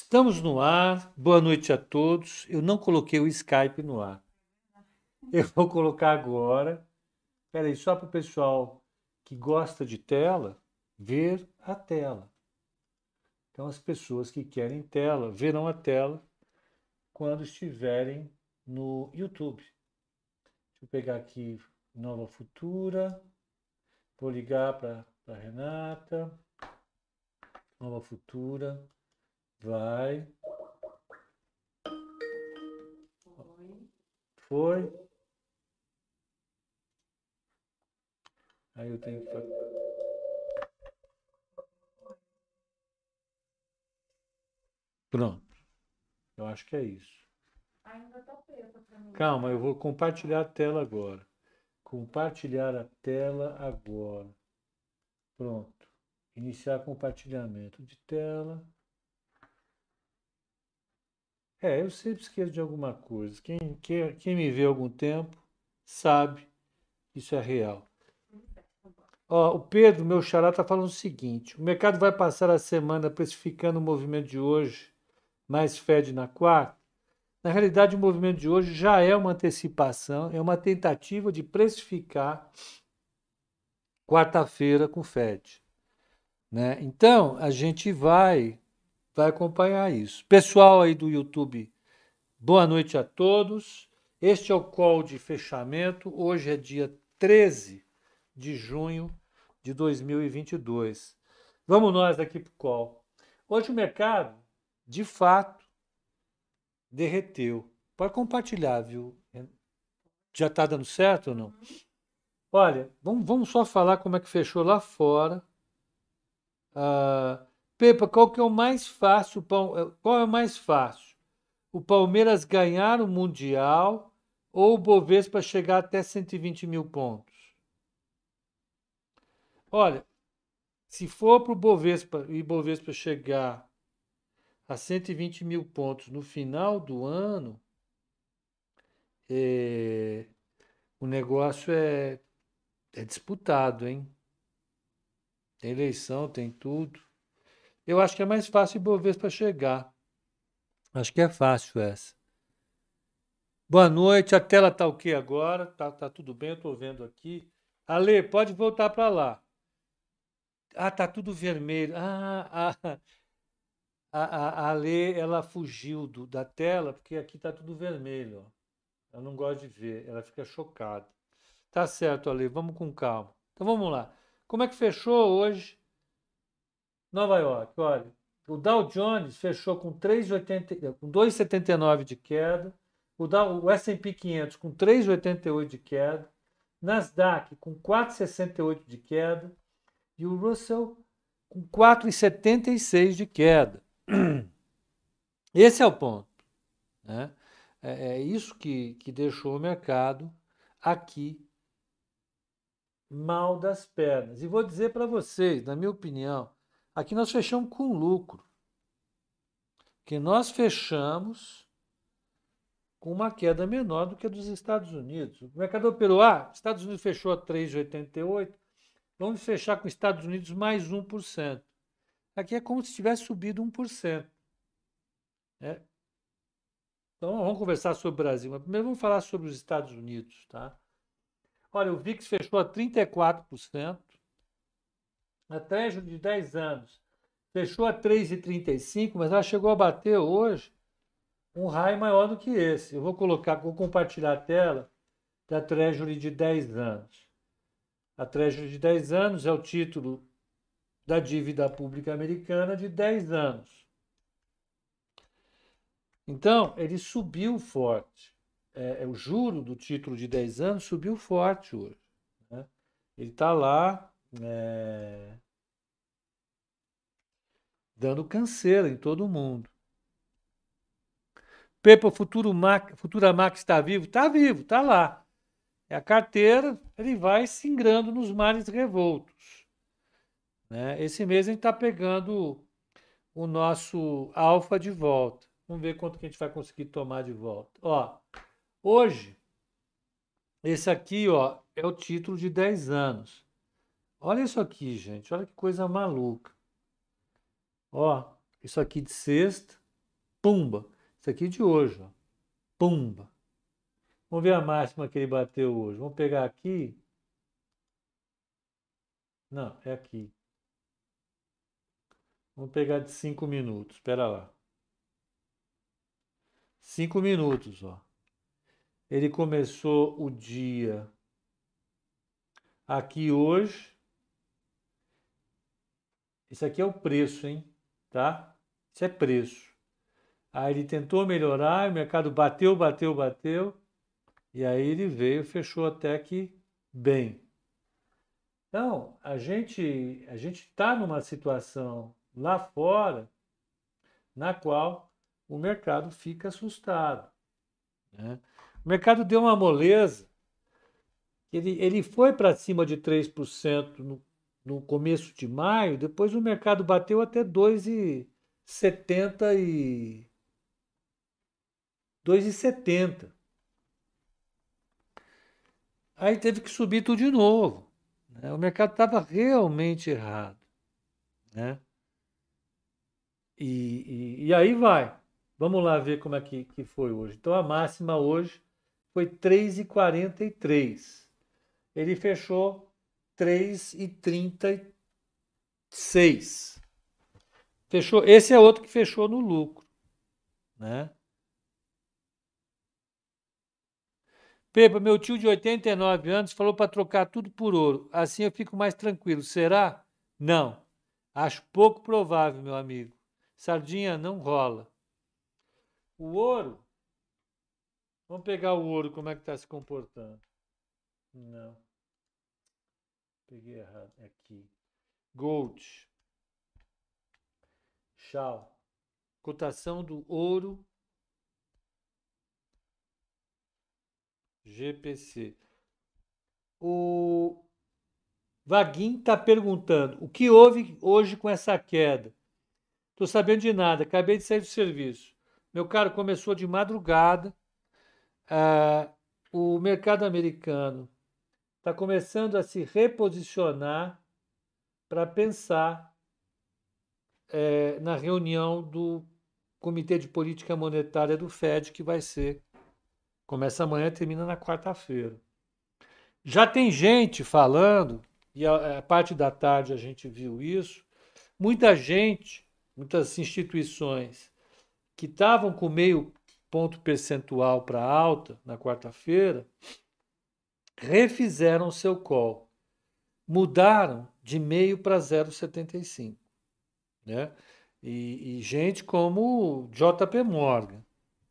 Estamos no ar. Boa noite a todos. Eu não coloquei o Skype no ar. Eu vou colocar agora. Espera aí, só para o pessoal que gosta de tela ver a tela. Então, as pessoas que querem tela verão a tela quando estiverem no YouTube. Deixa eu pegar aqui Nova Futura. Vou ligar para a Renata. Nova Futura. Vai. Foi. Aí eu tenho que Pronto. Eu acho que é isso. Ainda tá preta pra mim. Calma, eu vou compartilhar a tela agora. Compartilhar a tela agora. Pronto. Iniciar compartilhamento de tela. É, eu sempre esqueço de alguma coisa. Quem, quem, quem me vê há algum tempo sabe isso é real. Ó, o Pedro, meu xará, está falando o seguinte: o mercado vai passar a semana precificando o movimento de hoje, mais Fed na quarta. Na realidade, o movimento de hoje já é uma antecipação, é uma tentativa de precificar quarta-feira com Fed. Né? Então, a gente vai vai acompanhar isso. Pessoal aí do YouTube, boa noite a todos. Este é o call de fechamento. Hoje é dia 13 de junho de 2022. Vamos nós aqui para o call. Hoje o mercado, de fato, derreteu. Pode compartilhar, viu? Já está dando certo ou não? Olha, vamos, vamos só falar como é que fechou lá fora. Uh, Pepa, qual que é o mais fácil? Eh, qual é o mais fácil? O Palmeiras ganhar o Mundial ou o Bovespa chegar até 120 mil pontos? Olha, se for para o Bovespa e Bovespa chegar a 120 mil pontos no final do ano, é, o negócio é, é disputado, hein? Tem eleição, tem tudo. Eu acho que é mais fácil Ibovespa chegar. Acho que é fácil essa. Boa noite, a tela está o que agora? Tá, tá tudo bem, estou vendo aqui. Ale, pode voltar para lá. Ah, tá tudo vermelho. Ah, ah, a, a, Ale, ela fugiu do, da tela porque aqui tá tudo vermelho. Ela não gosta de ver, ela fica chocada. Tá certo, Ale, vamos com calma. Então vamos lá. Como é que fechou hoje Nova York, olha, o Dow Jones fechou com 3,80, com 2,79 de queda, o, Dow, o S&P 500 com 3,88 de queda, Nasdaq com 4,68 de queda e o Russell com 4,76 de queda. Esse é o ponto. Né? É, é isso que, que deixou o mercado aqui mal das pernas. E vou dizer para vocês, na minha opinião, Aqui nós fechamos com lucro. Que nós fechamos com uma queda menor do que a dos Estados Unidos. O mercado operou, ah, Estados Unidos fechou a 3,88, vamos fechar com Estados Unidos mais 1%. Aqui é como se tivesse subido 1%. É. Então vamos conversar sobre o Brasil, mas primeiro vamos falar sobre os Estados Unidos. Tá? Olha, o VIX fechou a 34%, a Treasury de 10 anos fechou a 3,35, mas ela chegou a bater hoje um raio maior do que esse. Eu vou colocar, vou compartilhar a tela da Treasury de 10 anos. A Treasury de 10 anos é o título da dívida pública americana de 10 anos. Então, ele subiu forte. É, é, o juro do título de 10 anos subiu forte hoje. Né? Ele está lá é, dando canseira em todo mundo. Pepa Futuro Mac, Futura Max está vivo? Está vivo, está lá. É a carteira, ele vai se ingrando nos mares revoltos. Né? Esse mês a gente está pegando o nosso alfa de volta. Vamos ver quanto que a gente vai conseguir tomar de volta. Ó, hoje, esse aqui ó, é o título de 10 anos. Olha isso aqui, gente. Olha que coisa maluca. Ó, isso aqui de sexta, Pumba. Isso aqui de hoje, ó. Pumba. Vamos ver a máxima que ele bateu hoje. Vamos pegar aqui. Não, é aqui. Vamos pegar de 5 minutos. Espera lá. 5 minutos, ó. Ele começou o dia aqui hoje. Isso aqui é o preço, hein? Tá? Isso é preço. Aí ele tentou melhorar, o mercado bateu, bateu, bateu. E aí ele veio, fechou até que bem. Então, a gente a gente está numa situação lá fora na qual o mercado fica assustado. Né? O mercado deu uma moleza. Ele, ele foi para cima de 3% no, no começo de maio, depois o mercado bateu até 2,70 e 2,70. Aí teve que subir tudo de novo. Né? O mercado estava realmente errado. Né? E, e, e, aí vai. Vamos lá ver como é que, que foi hoje. Então a máxima hoje foi 3,43. Ele fechou 3,36. Fechou. Esse é outro que fechou no lucro, né? Pepa, meu tio de 89 anos falou para trocar tudo por ouro. Assim eu fico mais tranquilo. Será? Não. Acho pouco provável, meu amigo. Sardinha não rola. O ouro. Vamos pegar o ouro, como é que está se comportando. Não. Peguei errado. Aqui. Gold. Chau. Cotação do ouro GPC. O Vaguinho está perguntando: o que houve hoje com essa queda? Estou sabendo de nada, acabei de sair do serviço. Meu caro, começou de madrugada. Ah, o mercado americano está começando a se reposicionar para pensar é, na reunião do Comitê de Política Monetária do FED, que vai ser Começa amanhã termina na quarta-feira. Já tem gente falando, e a, a, parte da tarde a gente viu isso, muita gente, muitas instituições que estavam com meio ponto percentual para alta na quarta-feira, refizeram seu call. Mudaram de meio para 0,75. Né? E, e gente como JP Morgan,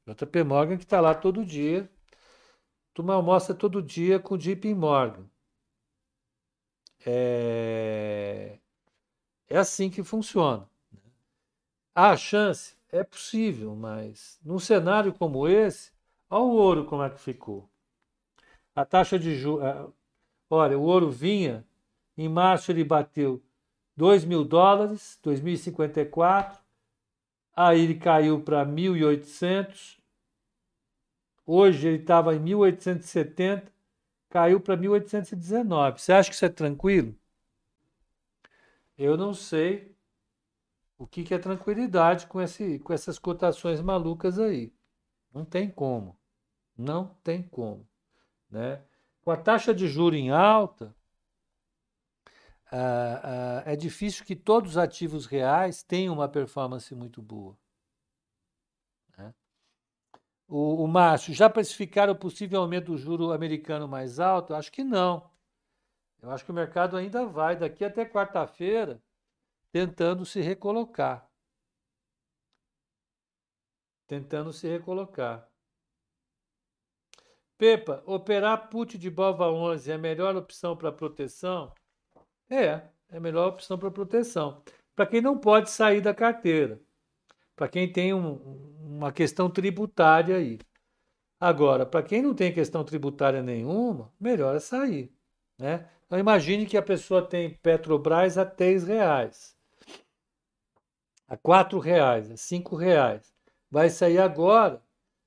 JP Morgan que está lá todo dia. Turma almoça todo dia com JP Morgan. É, é assim que funciona. Né? Há chance? É possível, mas num cenário como esse, olha o ouro como é que ficou. A taxa de juros. Olha, o ouro vinha, em março ele bateu 2 mil dólares, 2.054, aí ele caiu para 1.800, Hoje ele estava em 1870, caiu para 1819. Você acha que isso é tranquilo? Eu não sei o que, que é tranquilidade com, esse, com essas cotações malucas aí. Não tem como. Não tem como. Né? Com a taxa de juro em alta, ah, ah, é difícil que todos os ativos reais tenham uma performance muito boa. O, o Márcio, já precificaram o possível aumento do juro americano mais alto? Acho que não. Eu acho que o mercado ainda vai, daqui até quarta-feira, tentando se recolocar. Tentando se recolocar. Pepa, operar put de Bova 11 é a melhor opção para proteção? É, é a melhor opção para proteção. Para quem não pode sair da carteira. Para quem tem um, uma questão tributária aí. Agora, para quem não tem questão tributária nenhuma, melhor é sair. Né? Então imagine que a pessoa tem Petrobras a R$ reais, a R$ reais, a R$ reais. Vai sair agora,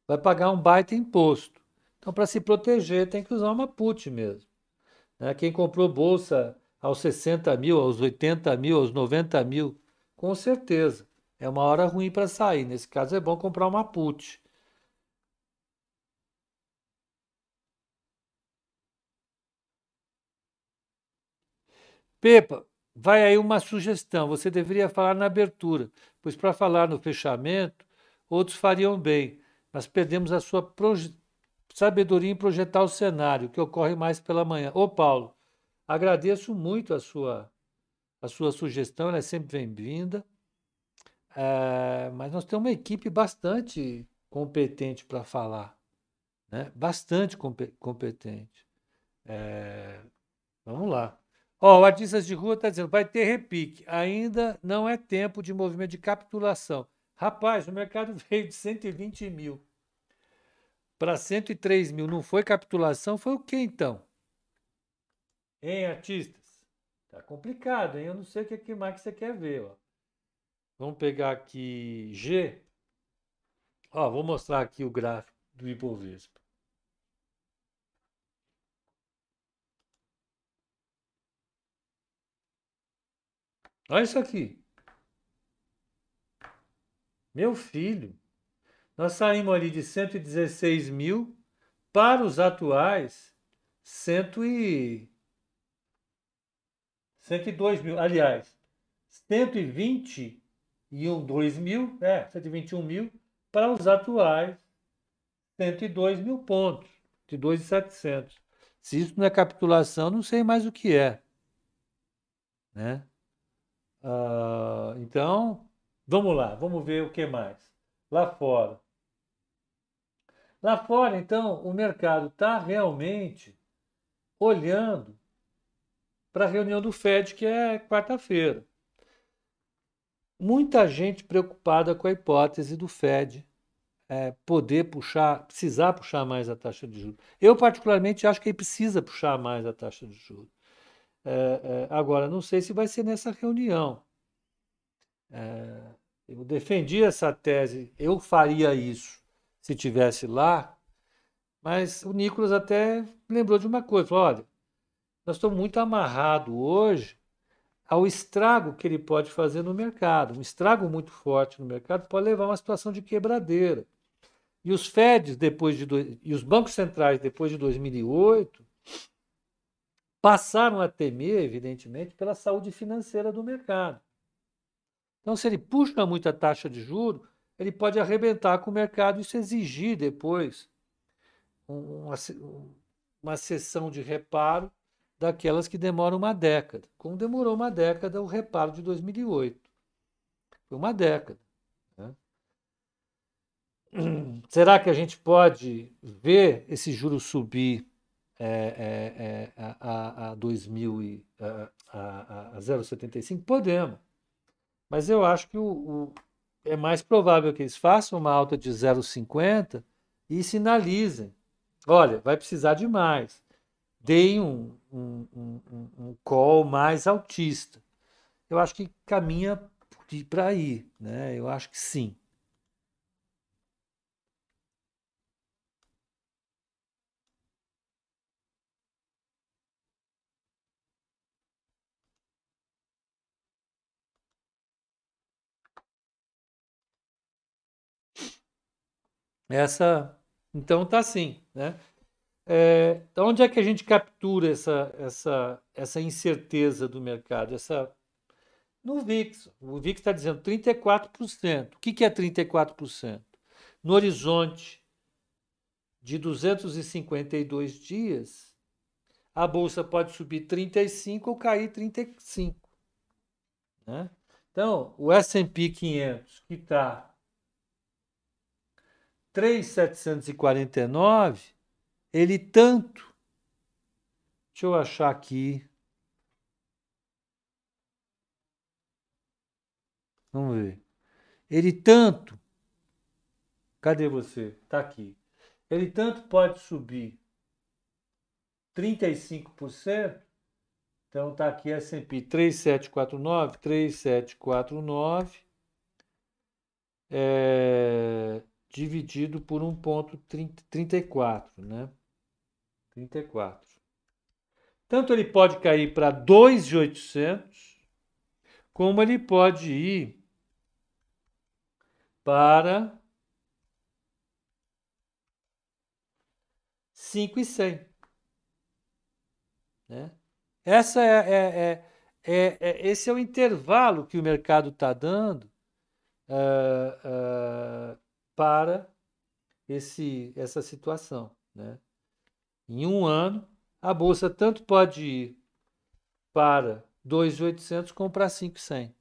vai pagar um baita imposto. Então, para se proteger, tem que usar uma put mesmo. Né? Quem comprou bolsa aos 60 mil, aos 80 mil, aos 90 mil, com certeza. É uma hora ruim para sair. Nesse caso é bom comprar uma put. Pepa, vai aí uma sugestão. Você deveria falar na abertura, pois para falar no fechamento, outros fariam bem, mas perdemos a sua sabedoria em projetar o cenário, que ocorre mais pela manhã. Ô, Paulo, agradeço muito a sua, a sua sugestão, ela é sempre bem-vinda. É, mas nós temos uma equipe bastante competente para falar, né? bastante competente. É, vamos lá. Ó, o Artistas de Rua está dizendo, vai ter repique. Ainda não é tempo de movimento de capitulação. Rapaz, o mercado veio de 120 mil para 103 mil. Não foi capitulação? Foi o que então? Hein, artistas? Tá complicado, hein? Eu não sei o que mais que você quer ver, ó. Vamos pegar aqui G. Ó, vou mostrar aqui o gráfico do Ibovespa. Olha isso aqui. Meu filho, nós saímos ali de 116 mil para os atuais 100 e 102 mil. Aliás, 120 e um 2 mil, é, 121 mil, para os atuais 102 mil pontos, de 2,700. Se isso não é capitulação, não sei mais o que é. Né? Uh, então, vamos lá, vamos ver o que mais. Lá fora. Lá fora, então, o mercado está realmente olhando para a reunião do FED, que é quarta-feira muita gente preocupada com a hipótese do Fed é, poder puxar, precisar puxar mais a taxa de juros. Eu, particularmente, acho que ele precisa puxar mais a taxa de juros. É, é, agora, não sei se vai ser nessa reunião. É, eu defendi essa tese, eu faria isso se tivesse lá, mas o Nicolas até lembrou de uma coisa: falou, olha, nós estamos muito amarrados hoje ao estrago que ele pode fazer no mercado. Um estrago muito forte no mercado pode levar a uma situação de quebradeira. E os FEDs, depois de e os bancos centrais, depois de 2008, passaram a temer, evidentemente, pela saúde financeira do mercado. Então, se ele puxa muito a taxa de juro, ele pode arrebentar com o mercado e isso exigir depois uma, uma sessão de reparo daquelas que demoram uma década, como demorou uma década o reparo de 2008. Foi uma década. Né? Será que a gente pode ver esse juro subir é, é, é, a, a, 2000 e, a, a, a 0,75? Podemos. Mas eu acho que o, é mais provável que eles façam uma alta de 0,50 e sinalizem. Olha, vai precisar de mais deem um, um, um, um call mais altista. Eu acho que caminha para aí, né? Eu acho que sim. Essa, então tá assim, né? É, onde é que a gente captura essa, essa, essa incerteza do mercado? Essa, no VIX. O VIX está dizendo 34%. O que, que é 34%? No horizonte de 252 dias, a bolsa pode subir 35 ou cair 35. Né? Então, o S&P 500, que está 3,749, ele tanto. Deixa eu achar aqui. Vamos ver. Ele tanto. Cadê você? Está aqui. Ele tanto pode subir 35%. Então está aqui S&P 3749, 3749 é, dividido por 1,34, né? 34. Tanto ele pode cair para 2,800, como ele pode ir para 5,100. Né? Essa é, é, é, é, esse é o intervalo que o mercado está dando uh, uh, para esse, essa situação. Né? Em um ano, a bolsa tanto pode ir para 2.800 como para 5.100.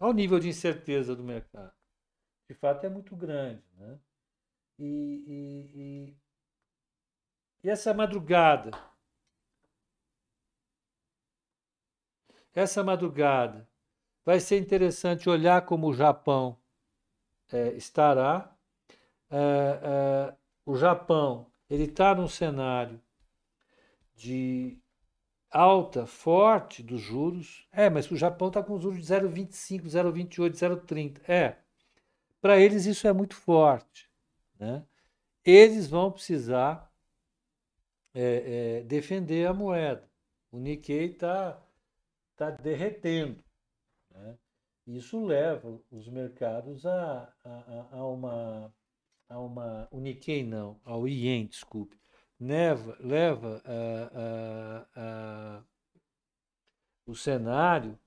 Olha o nível de incerteza do mercado. De fato, é muito grande. Né? E, e, e, e essa madrugada? Essa madrugada vai ser interessante olhar como o Japão é, estará. É, é, o Japão ele está num cenário de alta, forte dos juros. É, mas o Japão está com os juros de 0,25, 0,28, 0,30. É, para eles isso é muito forte. Né? Eles vão precisar é, é, defender a moeda. O Nikkei está tá derretendo. Né? Isso leva os mercados a, a, a, uma, a uma. O Nikkei não, ao Ien, desculpe. Leva, leva a, o cenário,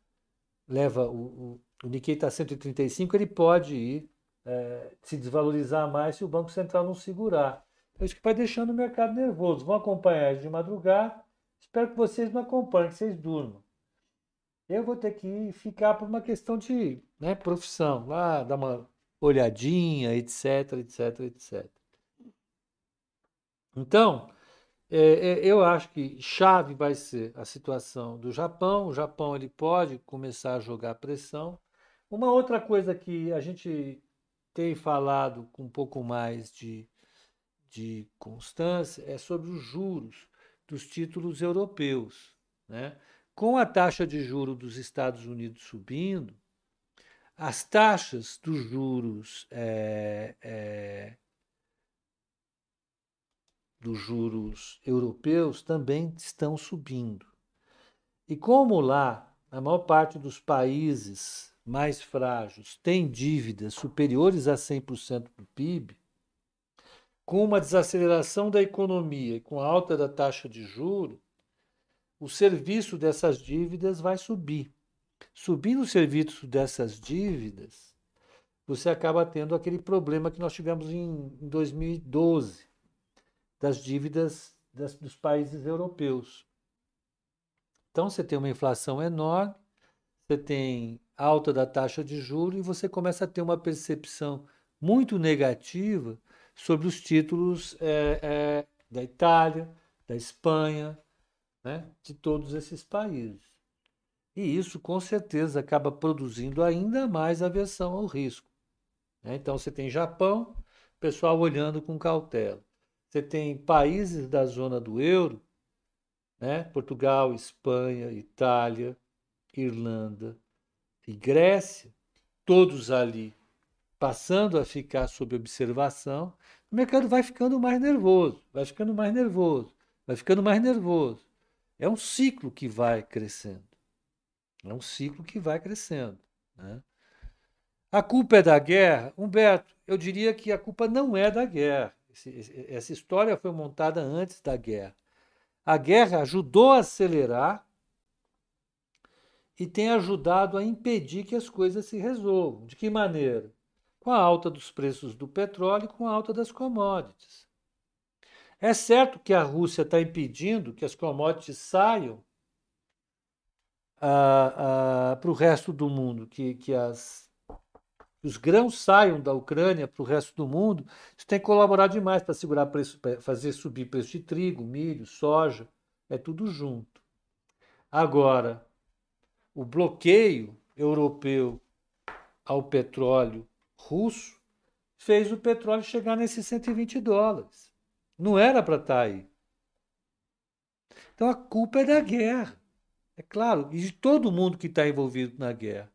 leva o, o, o Nikkei está 135, ele pode ir é, se desvalorizar mais se o Banco Central não segurar. É isso que vai deixando o mercado nervoso. Vão acompanhar de madrugada. Espero que vocês não acompanhem, que vocês durmam. Eu vou ter que ficar por uma questão de né, profissão, lá dar uma olhadinha, etc, etc, etc. Então, é, é, eu acho que chave vai ser a situação do Japão. O Japão ele pode começar a jogar pressão. Uma outra coisa que a gente tem falado com um pouco mais de de constância é sobre os juros dos títulos europeus. Né? Com a taxa de juro dos Estados Unidos subindo, as taxas dos juros é, é, dos juros europeus também estão subindo. E como lá a maior parte dos países mais frágeis tem dívidas superiores a 100% do PIB, com uma desaceleração da economia e com a alta da taxa de juro, o serviço dessas dívidas vai subir. Subindo o serviço dessas dívidas, você acaba tendo aquele problema que nós tivemos em, 2012, das dívidas das, dos países europeus. Então você tem uma inflação enorme, você tem alta da taxa de juros e você começa a ter uma percepção muito negativa sobre os títulos é, é, da Itália, da Espanha, né, de todos esses países. E isso, com certeza, acaba produzindo ainda mais aversão ao risco. Né? Então, você tem Japão, pessoal olhando com cautela. Você tem países da zona do euro, né? Portugal, Espanha, Itália, Irlanda e Grécia, todos ali passando a ficar sob observação, o mercado vai ficando mais nervoso, vai ficando mais nervoso, vai ficando mais nervoso. É um ciclo que vai crescendo. É um ciclo que vai crescendo. Né? A culpa é da guerra? Humberto, eu diria que a culpa não é da guerra. essa história foi montada antes da guerra. A guerra ajudou a acelerar e tem ajudado a impedir que as coisas se resolvam. De que maneira? com a alta dos preços do petróleo e com a alta das commodities. É certo que a Rússia está impedindo que as commodities saiam ah, ah, para o resto do mundo, que, que as, os grãos saiam da Ucrânia para o resto do mundo. Isso tem que colaborar demais para segurar preço, fazer subir preço de trigo, milho, soja, é tudo junto. Agora, o bloqueio europeu ao petróleo russo fez o petróleo chegar nesses 120 dólares. Não era para estar tá aí. Então a culpa é da guerra. É claro, e de todo mundo que está envolvido na guerra.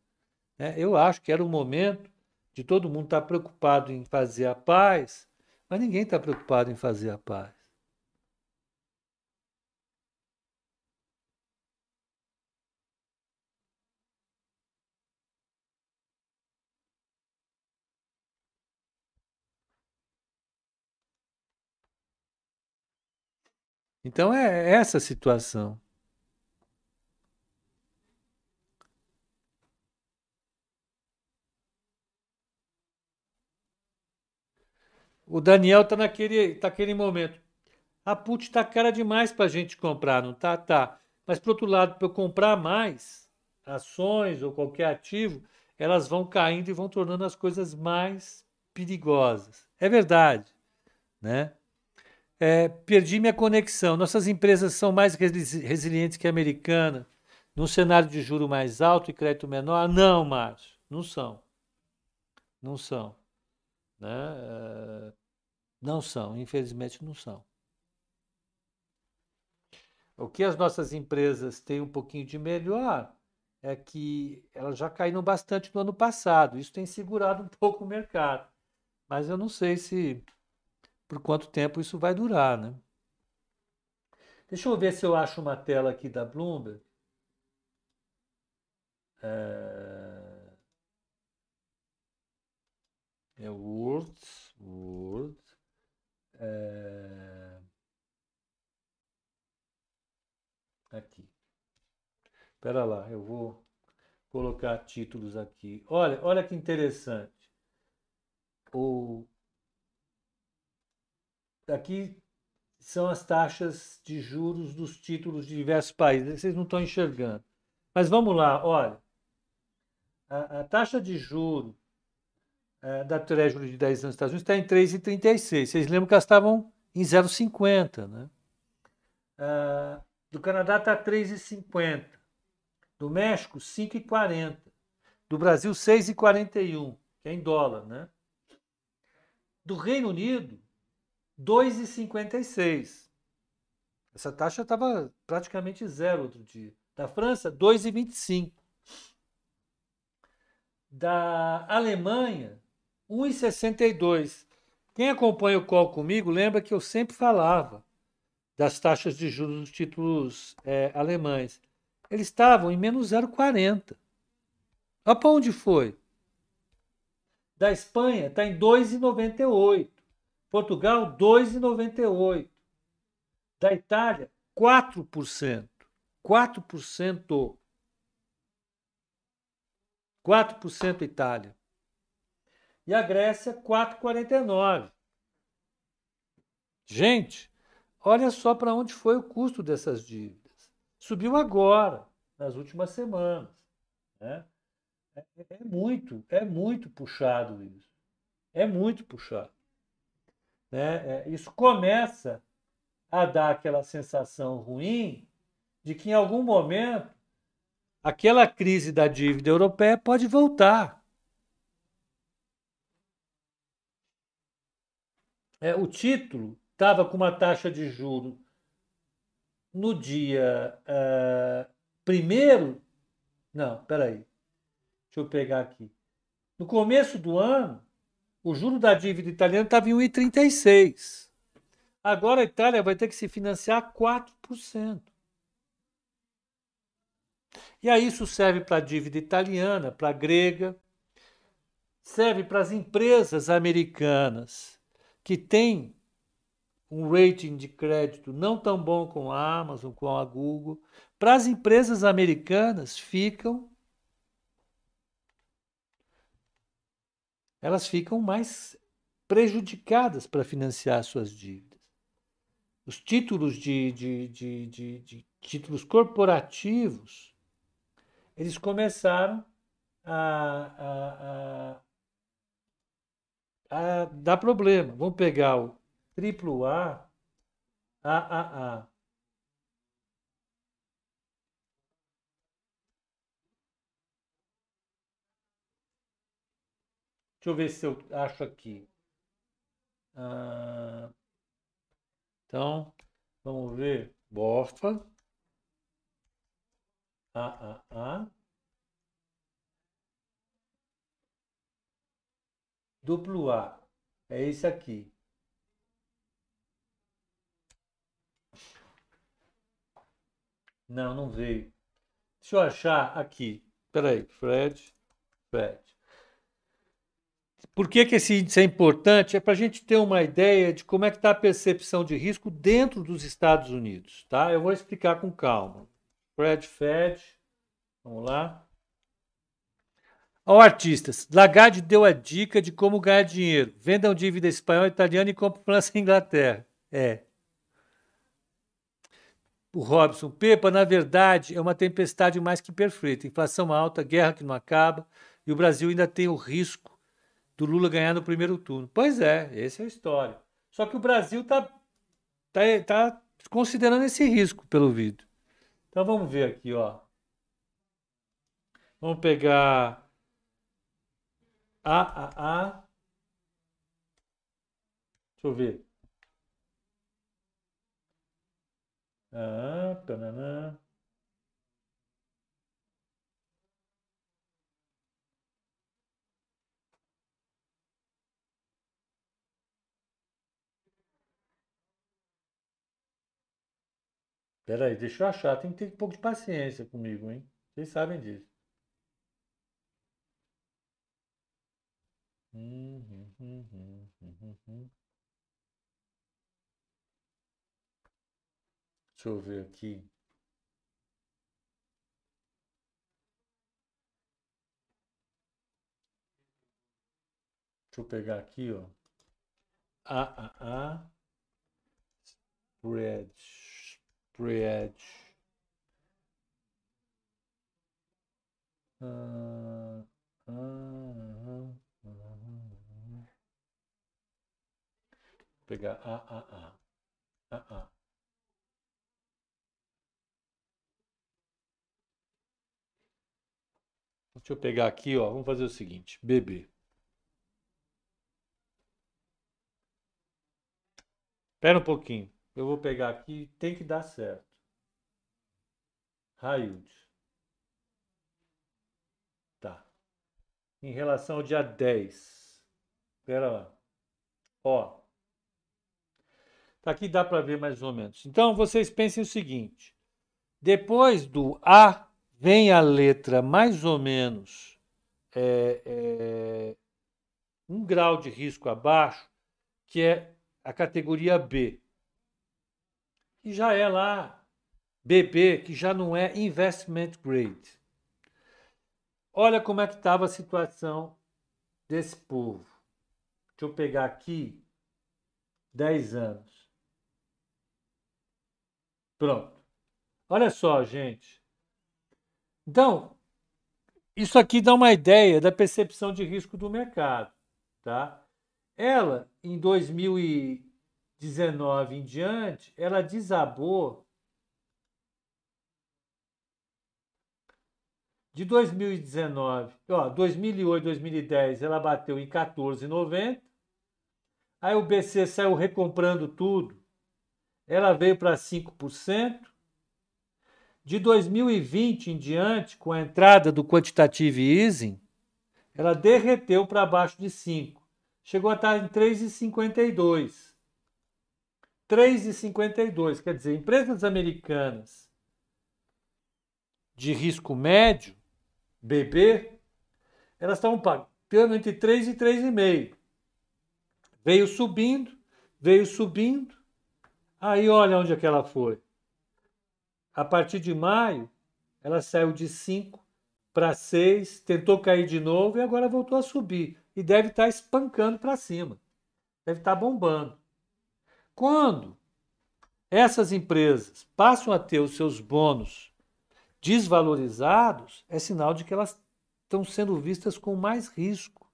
Né? Eu acho que era o momento de todo mundo estar tá preocupado em fazer a paz, mas ninguém está preocupado em fazer a paz. Então é essa a situação. O Daniel está naquele, tá naquele momento. A put está cara demais para a gente comprar, não tá? Tá. Mas, por outro lado, para eu comprar mais ações ou qualquer ativo, elas vão caindo e vão tornando as coisas mais perigosas. É verdade, né? É, perdi minha conexão. Nossas empresas são mais resilientes que a americana, num cenário de juro mais alto e crédito menor? Não, Márcio, não são. Não são. Né? É, não são, infelizmente não são. O que as nossas empresas têm um pouquinho de melhor é que elas já caíram bastante no ano passado. Isso tem segurado um pouco o mercado. Mas eu não sei se por quanto tempo isso vai durar, né? Deixa eu ver se eu acho uma tela aqui da Bloomberg. É, é Word, Word. É... Aqui. Espera lá, eu vou colocar títulos aqui. Olha, olha que interessante. O... Aqui são as taxas de juros dos títulos de diversos países. Vocês não estão enxergando. Mas vamos lá, olha. A, a taxa de juros é, da Treasury de 10 anos dos Estados Unidos está em 3,36. Vocês lembram que elas estavam em 0,50, né? Uh, do Canadá está 3,50. Do México, 5,40. Do Brasil, 6,41, que é em dólar, né? Do Reino Unido, 2,56. Essa taxa estava praticamente zero outro dia. Da França, 2,25. Da Alemanha, 1,62. Quem acompanha o call comigo lembra que eu sempre falava das taxas de juros dos títulos é, alemães. Eles estavam em menos 0,40. Olha para onde foi. Da Espanha está em 2,98. Portugal, 2,98. Da Itália, 4%. 4%. 4% Itália. E a Grécia, 4,49. Gente, olha só para onde foi o custo dessas dívidas. Subiu agora, nas últimas semanas. Né? É, é muito, é muito puxado isso. É muito puxado. Né? É, isso começa a dar aquela sensação ruim de que em algum momento aquela crise da dívida europeia pode voltar. é, o título estava com uma taxa de juro no dia uh, primeiro. Não, peraí. Deixa eu pegar aqui. No começo do ano, o juro da dívida italiana estava em 1,36. Agora a Itália vai ter que se financiar 4%. E aí isso serve para a dívida italiana, para a grega, serve para as empresas americanas que tem um rating de crédito não tão bom com a Amazon, com a Google, para as empresas americanas ficam elas ficam mais prejudicadas para financiar suas dívidas. Os títulos de, de, de, de, títulos corporativos eles começaram a, a, a ah, dá problema. Vamos pegar o triplo A, AAA. Deixa eu ver se eu acho aqui. Ah, então, vamos ver. Bofa. AAA. Duplo A. É esse aqui. Não, não veio. Deixa eu achar aqui. Espera aí. Fred. Fred. Por que, que esse índice é importante? É para a gente ter uma ideia de como é que está a percepção de risco dentro dos Estados Unidos. Tá? Eu vou explicar com calma. Fred Fed, vamos lá. Ó, artistas, Lagarde deu a dica de como ganhar dinheiro. Vendam dívida espanhola, italiana e comprem França e Inglaterra. É. O Robson, Pepa, na verdade, é uma tempestade mais que perfeita. Inflação alta, guerra que não acaba, e o Brasil ainda tem o risco do Lula ganhar no primeiro turno. Pois é, essa é a história. Só que o Brasil está tá, tá considerando esse risco, pelo vídeo. Então vamos ver aqui, ó. Vamos pegar a, A, A. Deixa eu ver. Ah, tananã. Pera aí, deixa eu achar. Tem que ter um pouco de paciência comigo, hein? Vocês sabem disso. Uhum, uhum, uhum, Deixa eu ver aqui. Deixa eu pegar aqui, ó. A, A, Spread. Ah, ah, ah. pegar A, A, A. A, A. Deixa eu pegar aqui, ó. Vamos fazer o seguinte: BB. Espera um pouquinho. Eu vou pegar aqui. Tem que dar certo. Raiud. Tá. Em relação ao dia 10. Espera lá. Ó. Tá aqui dá para ver mais ou menos. Então, vocês pensem o seguinte. Depois do A, vem a letra mais ou menos é, é, um grau de risco abaixo, que é a categoria B. E já é lá BB, que já não é investment grade. Olha como é que estava a situação desse povo. Deixa eu pegar aqui 10 anos. Pronto. Olha só, gente. Então, isso aqui dá uma ideia da percepção de risco do mercado, tá? Ela, em 2019 em diante, ela desabou de 2019, ó, 2008, 2010, ela bateu em 14,90. Aí o BC saiu recomprando tudo ela veio para 5%. De 2020 em diante, com a entrada do quantitative easing, ela derreteu para baixo de 5. Chegou a estar em 3,52. 3,52, quer dizer, empresas americanas de risco médio, BB, elas estavam pagando entre 3 e 3,5. Veio subindo, veio subindo, Aí olha onde é que ela foi. A partir de maio, ela saiu de 5 para 6, tentou cair de novo e agora voltou a subir. E deve estar tá espancando para cima. Deve estar tá bombando. Quando essas empresas passam a ter os seus bônus desvalorizados, é sinal de que elas estão sendo vistas com mais risco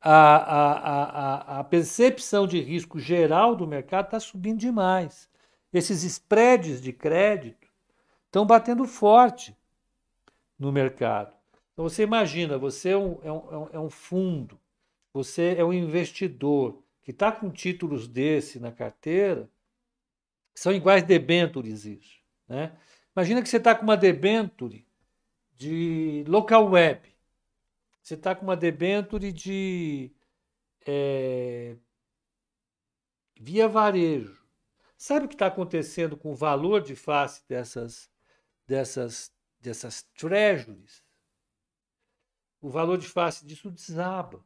a, a, a, a percepção de risco geral do mercado está subindo demais. Esses spreads de crédito estão batendo forte no mercado. Então você imagina, você é um, é um, é um é fundo, você é um investidor que está com títulos desse na carteira, são iguais debentures isso. Né? Imagina que você está com uma debenture de local web. Você está com uma debenture de é, via varejo. Sabe o que está acontecendo com o valor de face dessas, dessas, dessas treasuries? O valor de face disso desaba.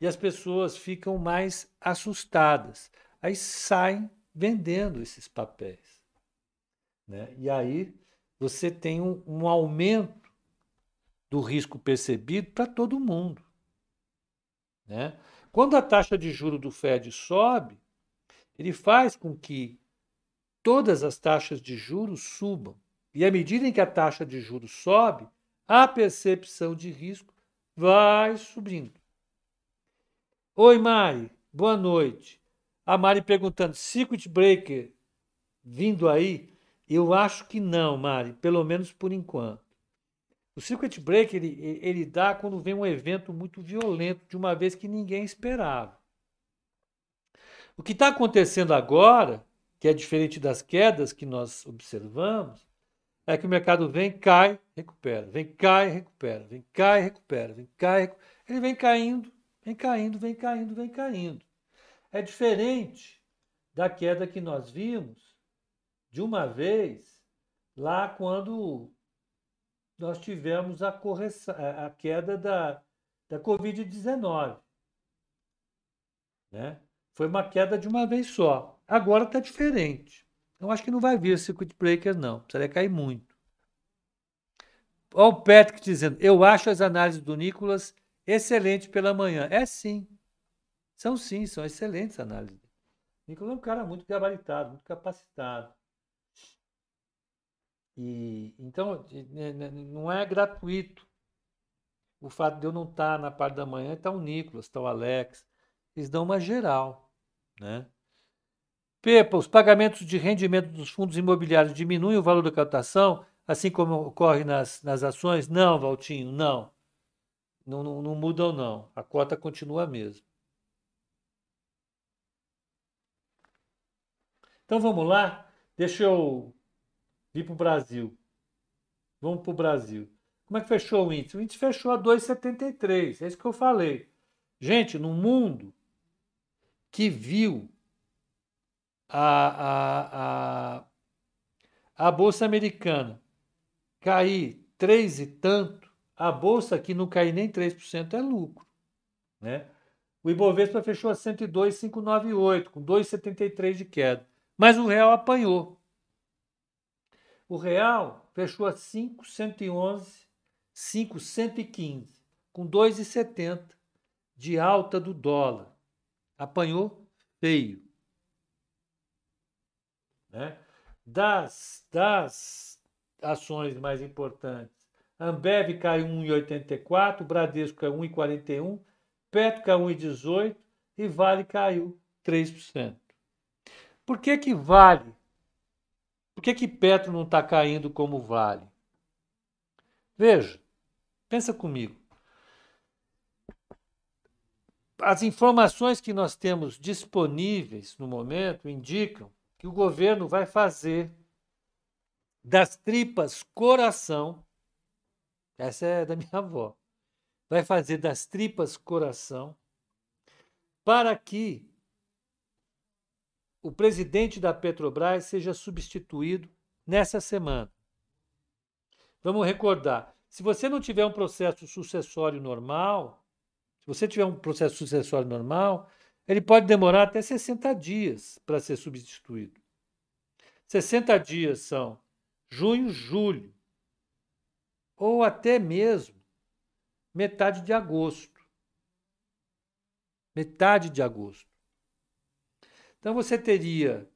E as pessoas ficam mais assustadas. Aí saem vendendo esses papéis. Né? E aí você tem um, um aumento do risco percebido para todo mundo. Né? Quando a taxa de juro do Fed sobe, ele faz com que todas as taxas de juros subam. E à medida em que a taxa de juros sobe, a percepção de risco vai subindo. Oi, Mari, boa noite. A Mari perguntando: circuit breaker vindo aí? Eu acho que não, Mari, pelo menos por enquanto. O circuit breaker ele, ele dá quando vem um evento muito violento, de uma vez que ninguém esperava. O que está acontecendo agora, que é diferente das quedas que nós observamos, é que o mercado vem, cai, recupera, vem, cai, recupera, vem, cai, recupera, vem, cai, recupera. ele vem caindo, vem caindo, vem caindo, vem caindo. É diferente da queda que nós vimos de uma vez lá quando nós tivemos a, correção, a queda da, da Covid-19. Né? Foi uma queda de uma vez só. Agora está diferente. Eu acho que não vai vir circuit breaker, não. Precisaria cair muito. Olha o Patrick dizendo: Eu acho as análises do Nicolas excelentes pela manhã. É sim. São sim, são excelentes análises. Nicolas é um cara muito gabaritado, muito capacitado. E, então, né, né, não é gratuito o fato de eu não estar na parte da manhã, está o Nicolas, está o Alex. Eles dão uma geral. Né? Pepa, os pagamentos de rendimento dos fundos imobiliários diminuem o valor da captação, assim como ocorre nas, nas ações? Não, Valtinho, não. Não, não, não mudam, não. A cota continua a mesma. Então vamos lá. Deixa eu vir para o Brasil. Vamos para o Brasil. Como é que fechou o índice? O índice fechou a 2,73. É isso que eu falei. Gente, no mundo que viu a, a, a, a Bolsa Americana cair 3 e tanto, a Bolsa aqui não cair nem 3% é lucro. Né? O Ibovespa fechou a 102,598, com 2,73 de queda. Mas o real apanhou. O real fechou a 5,111, 5,115, com 2,70 de alta do dólar. Apanhou feio. Né? Das, das ações mais importantes, Ambev caiu 1,84, Bradesco caiu 1,41, Petro caiu 1,18 e Vale caiu 3%. Por que que Vale? Por que que Petro não está caindo como Vale? Veja, pensa comigo. As informações que nós temos disponíveis no momento indicam que o governo vai fazer das tripas coração, essa é da minha avó, vai fazer das tripas coração para que o presidente da Petrobras seja substituído nessa semana. Vamos recordar: se você não tiver um processo sucessório normal, se você tiver um processo sucessório normal, ele pode demorar até 60 dias para ser substituído. 60 dias são junho, julho, ou até mesmo metade de agosto. Metade de agosto. Então você teria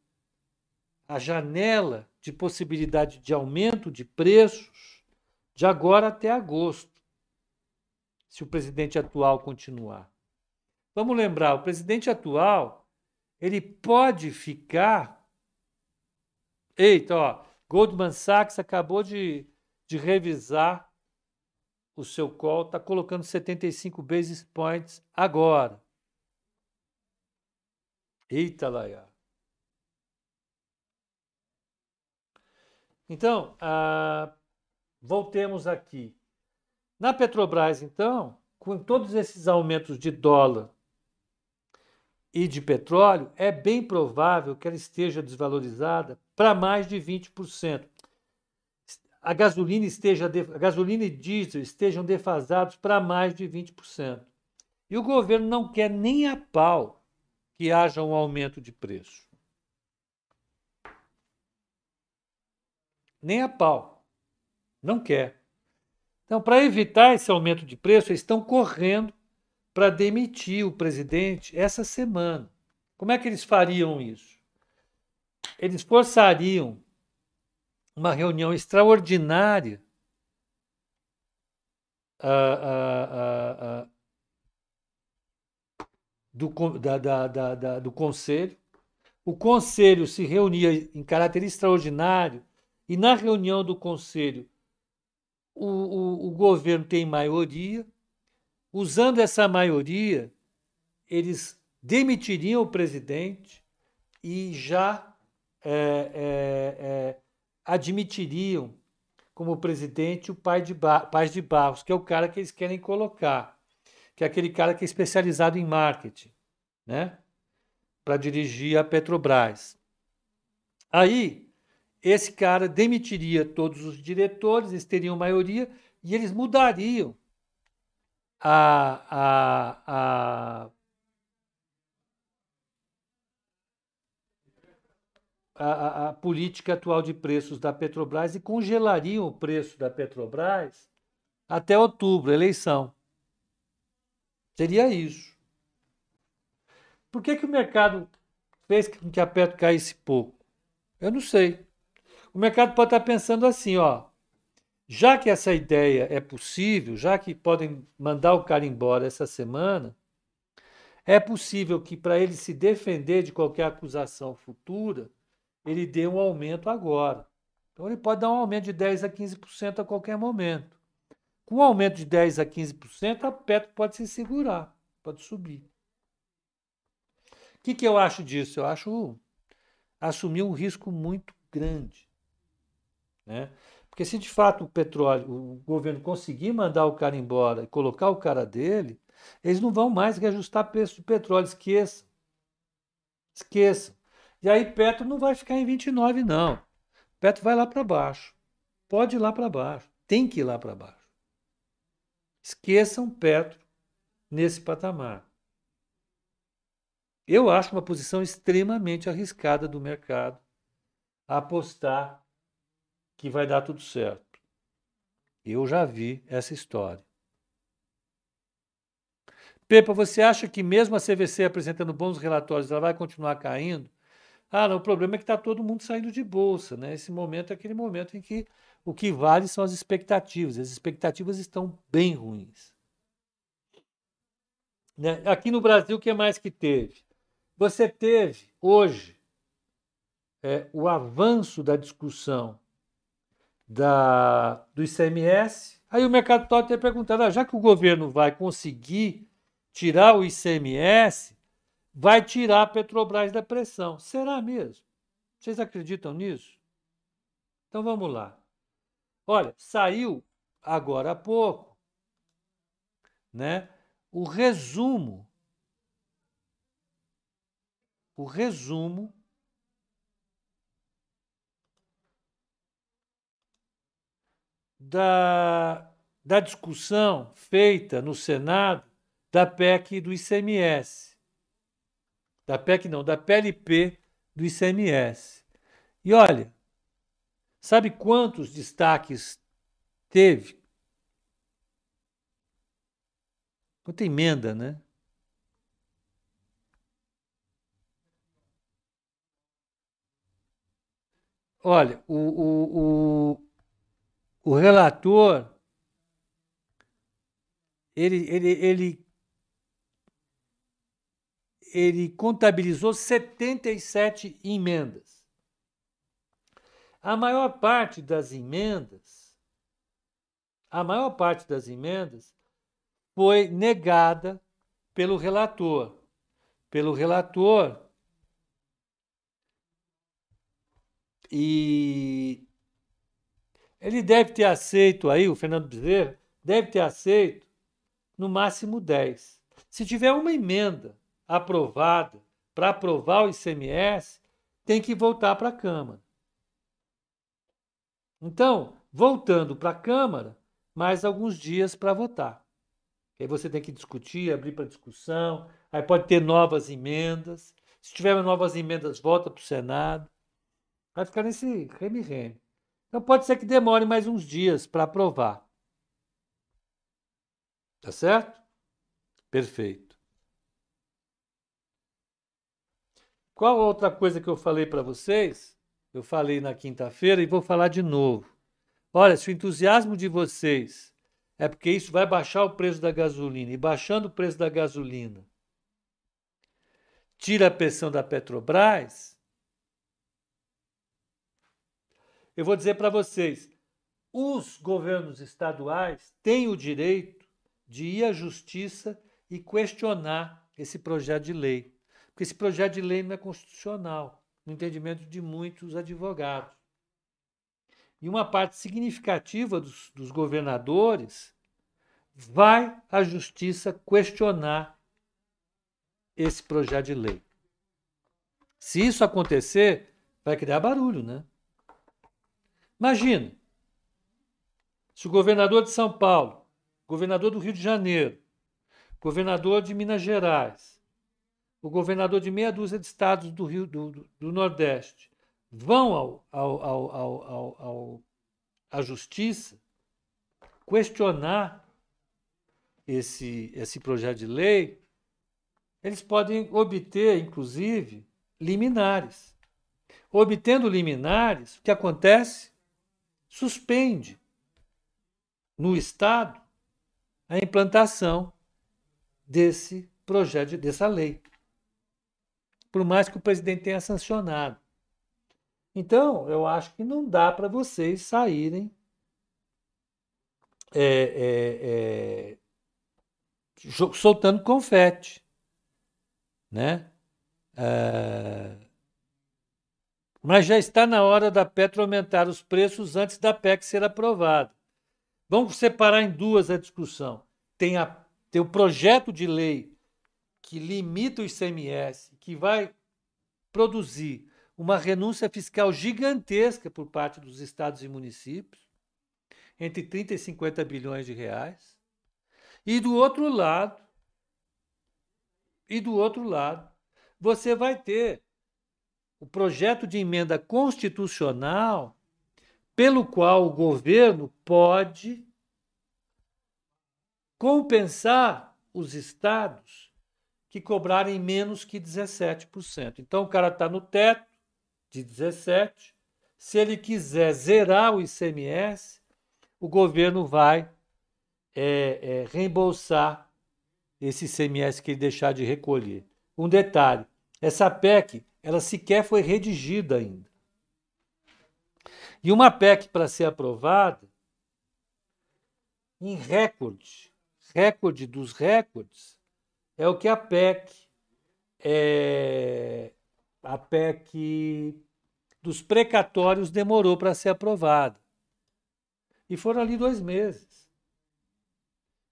a janela de possibilidade de aumento de preços de agora até agosto, se o presidente atual continuar. Vamos lembrar, o presidente atual, ele pode ficar Eita, ó, Goldman Sachs acabou de, de revisar o seu call, está colocando 75 basis points agora. Eita, Laia. Então, ah, voltemos aqui. Na Petrobras, então, com todos esses aumentos de dólar e de petróleo, é bem provável que ela esteja desvalorizada para mais de 20%. A gasolina, esteja, a gasolina e diesel estejam defasados para mais de 20%. E o governo não quer nem a pau que haja um aumento de preço. Nem a pau. Não quer. Então, para evitar esse aumento de preço, eles estão correndo para demitir o presidente essa semana. Como é que eles fariam isso? Eles forçariam uma reunião extraordinária uh, uh, uh, do, da, da, da, do Conselho. O Conselho se reunia em caráter extraordinário e na reunião do Conselho o, o, o governo tem maioria. Usando essa maioria, eles demitiriam o presidente e já é, é, é, admitiriam como presidente o pai de Paz de Barros, que é o cara que eles querem colocar que é aquele cara que é especializado em marketing, né? Para dirigir a Petrobras. Aí, esse cara demitiria todos os diretores, eles teriam maioria e eles mudariam a, a, a, a, a, política atual de preços da Petrobras e congelariam o preço da Petrobras até outubro, eleição. Seria isso. Por que, que o mercado fez com que a Petro caísse pouco? Eu não sei. O mercado pode estar pensando assim, ó. Já que essa ideia é possível, já que podem mandar o cara embora essa semana, é possível que para ele se defender de qualquer acusação futura, ele dê um aumento agora. Então ele pode dar um aumento de 10 a 15% a qualquer momento. Com um aumento de 10% a 15%, a Petro pode se segurar, pode subir. O que, que eu acho disso? Eu acho assumir um risco muito grande. Né? Porque se de fato o petróleo, o governo conseguir mandar o cara embora e colocar o cara dele, eles não vão mais reajustar preço do petróleo, esqueçam. Esqueçam. E aí Petro não vai ficar em 29, não. Petro vai lá para baixo. Pode ir lá para baixo. Tem que ir lá para baixo. Esqueçam Petro nesse patamar. Eu acho uma posição extremamente arriscada do mercado apostar que vai dar tudo certo. Eu já vi essa história. Pepa, você acha que mesmo a CVC apresentando bons relatórios, ela vai continuar caindo? Ah, não, o problema é que está todo mundo saindo de bolsa, né? Esse momento é aquele momento em que o que vale são as expectativas. As expectativas estão bem ruins. Né? Aqui no Brasil, o que mais que teve? Você teve hoje é, o avanço da discussão da, do ICMS. Aí o mercado está perguntando: ah, já que o governo vai conseguir tirar o ICMS, vai tirar a Petrobras da pressão. Será mesmo? Vocês acreditam nisso? Então vamos lá. Olha, saiu agora há pouco, né? O resumo, o resumo da, da discussão feita no Senado da PEC do ICMS. Da PEC não, da PLP do ICMS. E olha, Sabe quantos destaques teve? Quanta emenda, né? Olha, o, o, o, o relator ele, ele, ele, ele contabilizou 77 emendas. A maior parte das emendas, a maior parte das emendas foi negada pelo relator. Pelo relator. E ele deve ter aceito aí, o Fernando Bezerra, deve ter aceito no máximo 10. Se tiver uma emenda aprovada para aprovar o ICMS, tem que voltar para a Câmara. Então, voltando para a Câmara, mais alguns dias para votar. Aí você tem que discutir, abrir para discussão, aí pode ter novas emendas. Se tiver novas emendas, volta para o Senado. Vai ficar nesse reme-reme. Então pode ser que demore mais uns dias para aprovar. Tá certo? Perfeito. Qual outra coisa que eu falei para vocês? Eu falei na quinta-feira e vou falar de novo. Olha, se o entusiasmo de vocês é porque isso vai baixar o preço da gasolina, e baixando o preço da gasolina, tira a pressão da Petrobras, eu vou dizer para vocês: os governos estaduais têm o direito de ir à justiça e questionar esse projeto de lei. Porque esse projeto de lei não é constitucional, no entendimento de muitos advogados. E uma parte significativa dos, dos governadores vai à justiça questionar esse projeto de lei. Se isso acontecer, vai criar barulho, né? Imagina, se o governador de São Paulo, governador do Rio de Janeiro, governador de Minas Gerais, o governador de meia dúzia de estados do Rio do, do, Nordeste vão ao, ao, ao, ao, à justiça questionar esse, esse projeto de lei, eles podem obter, inclusive, liminares. Obtendo liminares, o que acontece? Suspende no Estado a implantação desse projeto, dessa lei. Por mais que o presidente tenha sancionado. Então, eu acho que não dá para vocês saírem é, é, é, soltando confete, né? É, mas já está na hora da Petro aumentar os preços antes da PEC ser aprovada. Vamos separar em duas a discussão. Tem, a, tem o projeto de lei que limita o ICMS, que vai produzir uma renúncia fiscal gigantesca por parte dos estados e municípios, entre 30 e 50 bilhões de reais. E do outro lado, e do outro lado, você vai ter o projeto de emenda constitucional pelo qual o governo pode compensar os estados que cobrarem menos que 17%. Então o cara está no teto de 17. Se ele quiser zerar o ICMS, o governo vai é, é, reembolsar esse ICMS que ele deixar de recolher. Um detalhe: essa PEC ela sequer foi redigida ainda. E uma PEC para ser aprovada, em recorde, recorde dos recordes, é o que a PEC é, a PEC dos precatórios demorou para ser aprovada. E foram ali dois meses.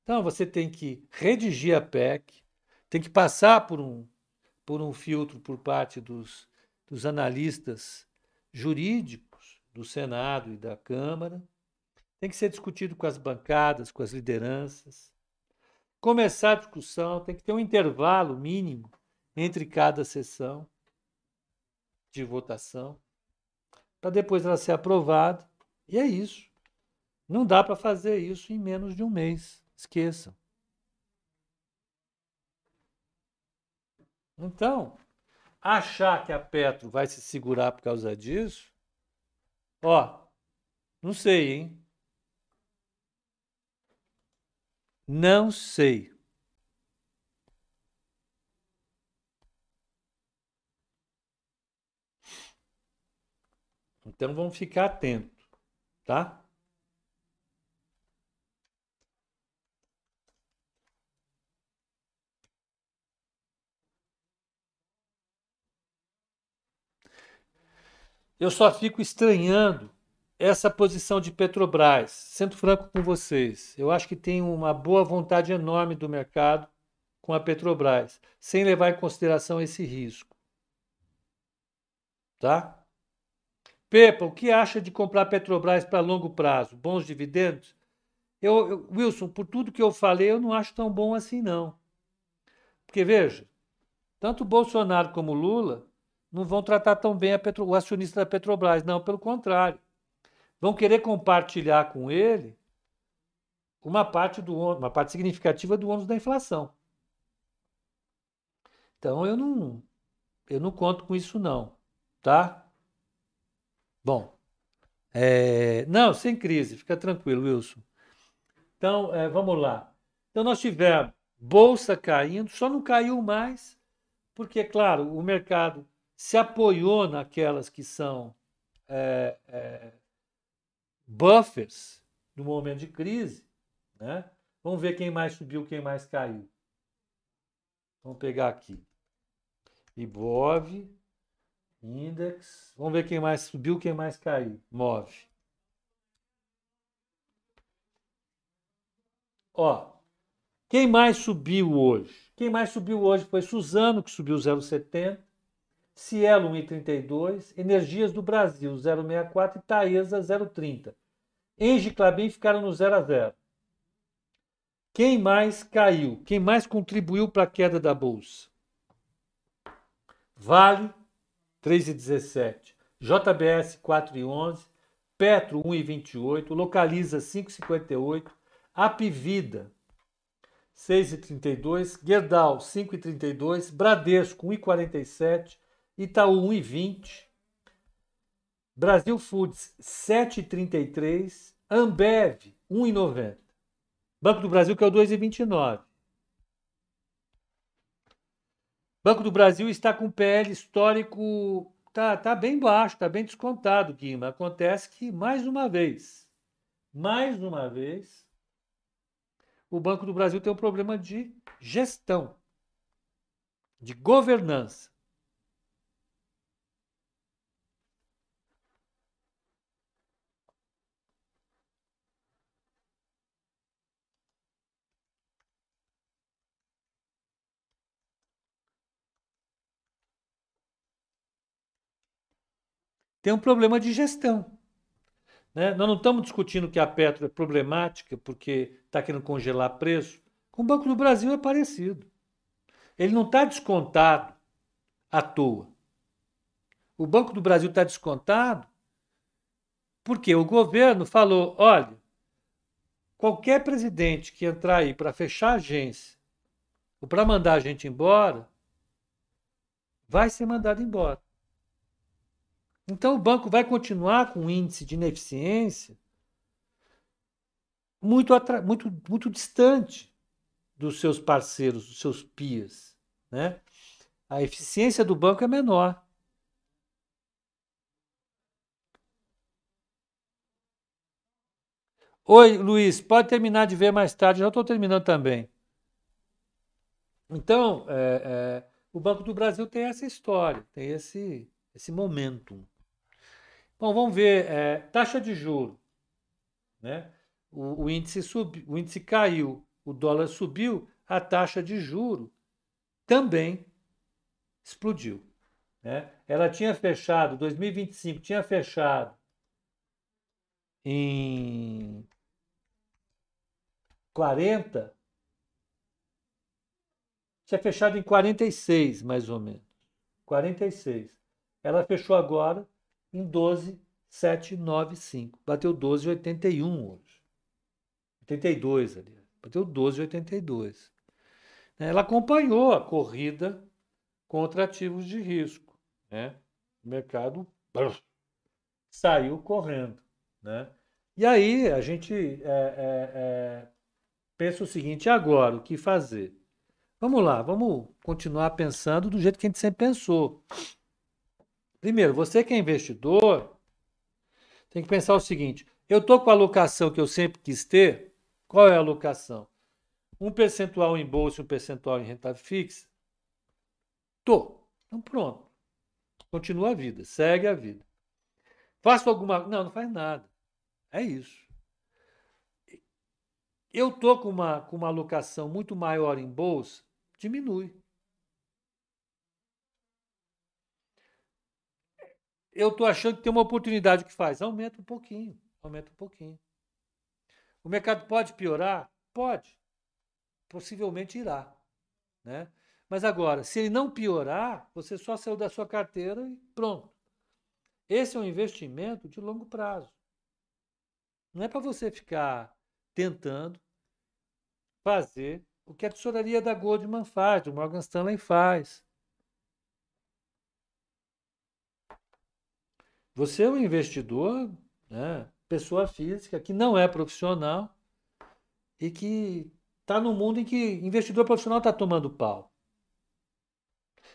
Então você tem que redigir a PEC, tem que passar por um, por um filtro por parte dos, dos analistas jurídicos do Senado e da Câmara, tem que ser discutido com as bancadas, com as lideranças. Começar a discussão, tem que ter um intervalo mínimo entre cada sessão de votação, para depois ela ser aprovada. E é isso. Não dá para fazer isso em menos de um mês. Esqueçam. Então, achar que a Petro vai se segurar por causa disso, ó, não sei, hein? Não sei. Então vamos ficar atento, tá? Eu só fico estranhando essa posição de Petrobras, sendo franco com vocês. Eu acho que tem uma boa vontade enorme do mercado com a Petrobras, sem levar em consideração esse risco. Tá? Pepa, o que acha de comprar Petrobras para longo prazo? Bons dividendos? Eu, eu, Wilson, por tudo que eu falei, eu não acho tão bom assim, não. Porque, veja, tanto Bolsonaro como Lula não vão tratar tão bem Petro, o acionista da Petrobras, não, pelo contrário. Vão querer compartilhar com ele uma parte do uma parte significativa do ônus da inflação. Então eu não eu não conto com isso não, tá? Bom, é, não, sem crise, fica tranquilo, Wilson. Então, é, vamos lá. Então nós tivemos bolsa caindo, só não caiu mais porque, claro, o mercado se apoiou naquelas que são é, é, buffers no momento de crise né? Vamos ver quem mais subiu, quem mais caiu. Vamos pegar aqui. Ibov, Index. Vamos ver quem mais subiu, quem mais caiu. Move. Ó, quem mais subiu hoje? Quem mais subiu hoje foi Suzano, que subiu 0,70. Cielo 1,32. Energias do Brasil 0,64 e Taesa 0,30. Engie e Clabin ficaram no 0 a 0. Quem mais caiu? Quem mais contribuiu para a queda da bolsa? Vale 3,17, JBS 4,11, Petro 1,28, Localiza 5,58, Apivida 6,32, Gerdau 5,32, Bradesco 1,47, Itaú 1,20, Brasil Foods 7,33, Ambev 1,90. Banco do Brasil, que é o 2,29. Banco do Brasil está com PL histórico, tá, tá bem baixo, tá bem descontado, Guima. Acontece que, mais uma vez, mais uma vez, o Banco do Brasil tem um problema de gestão, de governança. Tem um problema de gestão. Né? Nós não estamos discutindo que a Petro é problemática porque está querendo congelar preço. Com o Banco do Brasil é parecido. Ele não está descontado à toa. O Banco do Brasil está descontado porque o governo falou: olha, qualquer presidente que entrar aí para fechar a agência ou para mandar a gente embora, vai ser mandado embora. Então o banco vai continuar com um índice de ineficiência muito, muito, muito distante dos seus parceiros, dos seus PIAs. Né? A eficiência do banco é menor. Oi, Luiz, pode terminar de ver mais tarde, já estou terminando também. Então, é, é, o Banco do Brasil tem essa história, tem esse, esse momentum. Bom, vamos ver. É, taxa de juro. Né? O, o, índice sub, o índice caiu, o dólar subiu, a taxa de juro também explodiu. Né? Ela tinha fechado, 2025 tinha fechado em 40, tinha fechado em 46, mais ou menos. 46. Ela fechou agora em 12,795. Bateu 12,81 hoje. 82, aliás. Bateu 12,82. Ela acompanhou a corrida contra ativos de risco. Né? O mercado saiu correndo. Né? E aí a gente é, é, é, pensa o seguinte: agora, o que fazer? Vamos lá, vamos continuar pensando do jeito que a gente sempre pensou. Primeiro, você que é investidor, tem que pensar o seguinte: eu estou com a alocação que eu sempre quis ter. Qual é a alocação? Um percentual em bolsa e um percentual em renta fixa? Tô. Então pronto. Continua a vida, segue a vida. Faço alguma. Não, não faz nada. É isso. Eu tô com uma, com uma alocação muito maior em bolsa, diminui. Eu estou achando que tem uma oportunidade que faz. Aumenta um pouquinho, aumenta um pouquinho. O mercado pode piorar? Pode. Possivelmente irá. Né? Mas agora, se ele não piorar, você só saiu da sua carteira e pronto. Esse é um investimento de longo prazo. Não é para você ficar tentando fazer o que a tesouraria da Goldman faz, o Morgan Stanley faz. Você é um investidor, né, pessoa física, que não é profissional e que está no mundo em que investidor profissional está tomando pau.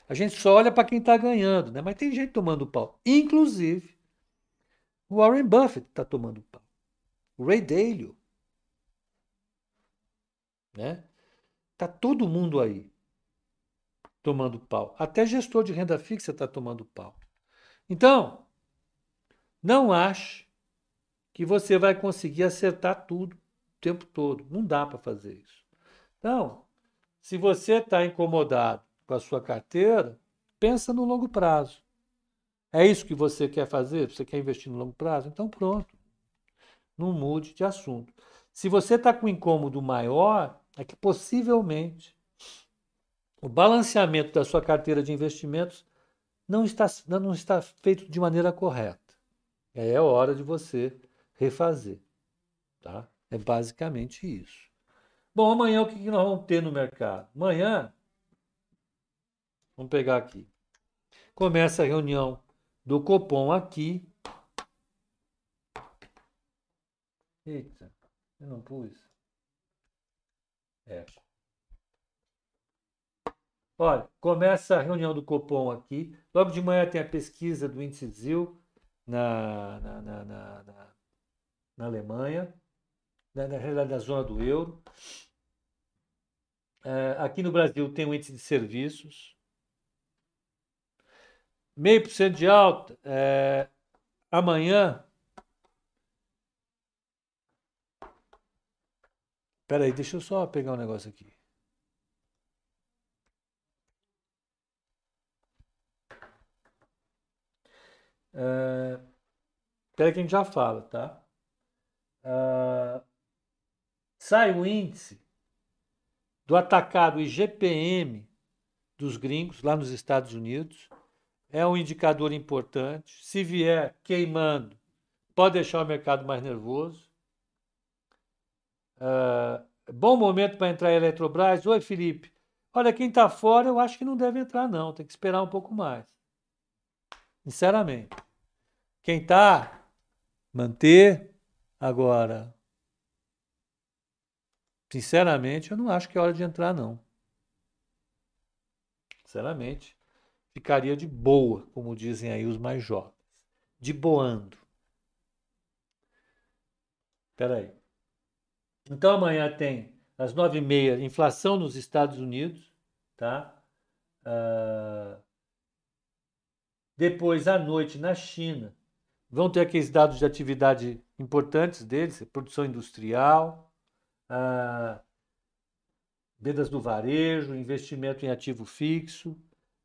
A gente só olha para quem está ganhando, né? mas tem gente tomando pau. Inclusive, o Warren Buffett está tomando pau. O Ray Dalio. Né? Tá todo mundo aí tomando pau. Até gestor de renda fixa está tomando pau. Então, não ache que você vai conseguir acertar tudo o tempo todo. Não dá para fazer isso. Então, se você está incomodado com a sua carteira, pensa no longo prazo. É isso que você quer fazer? Você quer investir no longo prazo? Então pronto. Não mude de assunto. Se você está com um incômodo maior, é que possivelmente o balanceamento da sua carteira de investimentos não está, não está feito de maneira correta. É hora de você refazer. Tá? É basicamente isso. Bom, amanhã o que nós vamos ter no mercado? Amanhã, vamos pegar aqui. Começa a reunião do Copom aqui. Eita, eu não pus. É. Olha, começa a reunião do Copom aqui. Logo de manhã tem a pesquisa do índice ZIL na, na, na, na, na Alemanha, na, na realidade na zona do euro. É, aqui no Brasil tem o índice de serviços. Meio por cento de alta. É, amanhã. Espera aí, deixa eu só pegar um negócio aqui. Espera que a gente já fala, tá? Uh, sai o índice do atacado IGPM dos gringos lá nos Estados Unidos. É um indicador importante. Se vier queimando, pode deixar o mercado mais nervoso. Uh, bom momento para entrar em Eletrobras. Oi, Felipe. Olha, quem está fora, eu acho que não deve entrar, não. Tem que esperar um pouco mais. Sinceramente. Quem está, manter. Agora, sinceramente, eu não acho que é hora de entrar, não. Sinceramente, ficaria de boa, como dizem aí os mais jovens. De boando. Espera aí. Então amanhã tem às nove e meia inflação nos Estados Unidos, tá? Uh, depois, à noite, na China, vão ter aqueles dados de atividade importantes deles, produção industrial, ah, vendas do varejo, investimento em ativo fixo.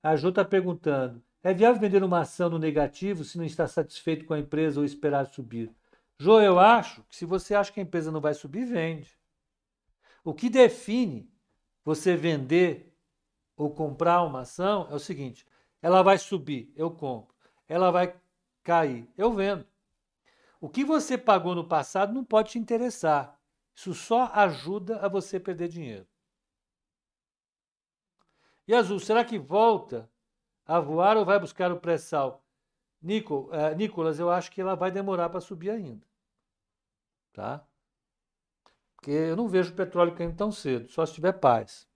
A Jo está perguntando, é viável vender uma ação no negativo se não está satisfeito com a empresa ou esperar subir? Jo, eu acho que se você acha que a empresa não vai subir, vende. O que define você vender ou comprar uma ação é o seguinte: ela vai subir, eu compro. Ela vai cair, eu vendo. O que você pagou no passado não pode te interessar. Isso só ajuda a você perder dinheiro. E Azul, será que volta a voar ou vai buscar o pré-sal? Nico, uh, Nicolas, eu acho que ela vai demorar para subir ainda. Tá? Porque eu não vejo o petróleo caindo tão cedo, só se tiver paz.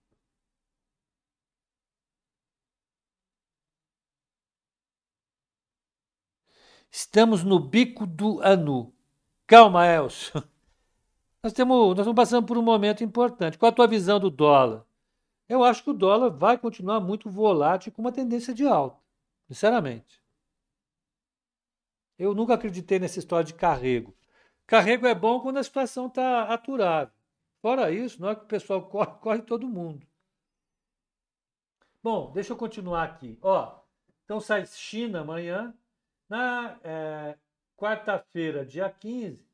Estamos no bico do anu. Calma, Elcio. Nós, temos, nós estamos passando por um momento importante. Qual a tua visão do dólar? Eu acho que o dólar vai continuar muito volátil com uma tendência de alta, sinceramente. Eu nunca acreditei nessa história de carrego. Carrego é bom quando a situação está aturável. Fora isso, não é que o pessoal corre, corre todo mundo. Bom, deixa eu continuar aqui. Ó, então sai China amanhã, na é, quarta-feira, dia 15,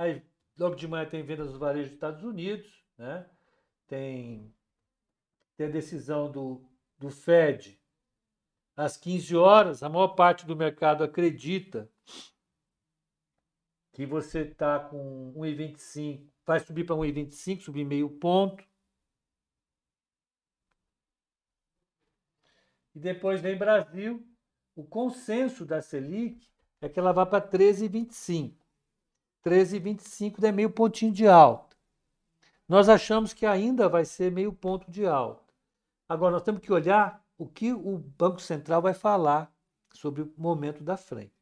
Aí, logo de manhã tem vendas dos varejos dos Estados Unidos, né? Tem, tem a decisão do, do Fed às 15 horas. A maior parte do mercado acredita que você está com 1,25, vai subir para 1,25, subir meio ponto. E depois vem Brasil. O consenso da Selic é que ela vai para 13,25. 13,25 é meio pontinho de alta. Nós achamos que ainda vai ser meio ponto de alta. Agora, nós temos que olhar o que o Banco Central vai falar sobre o momento da frente.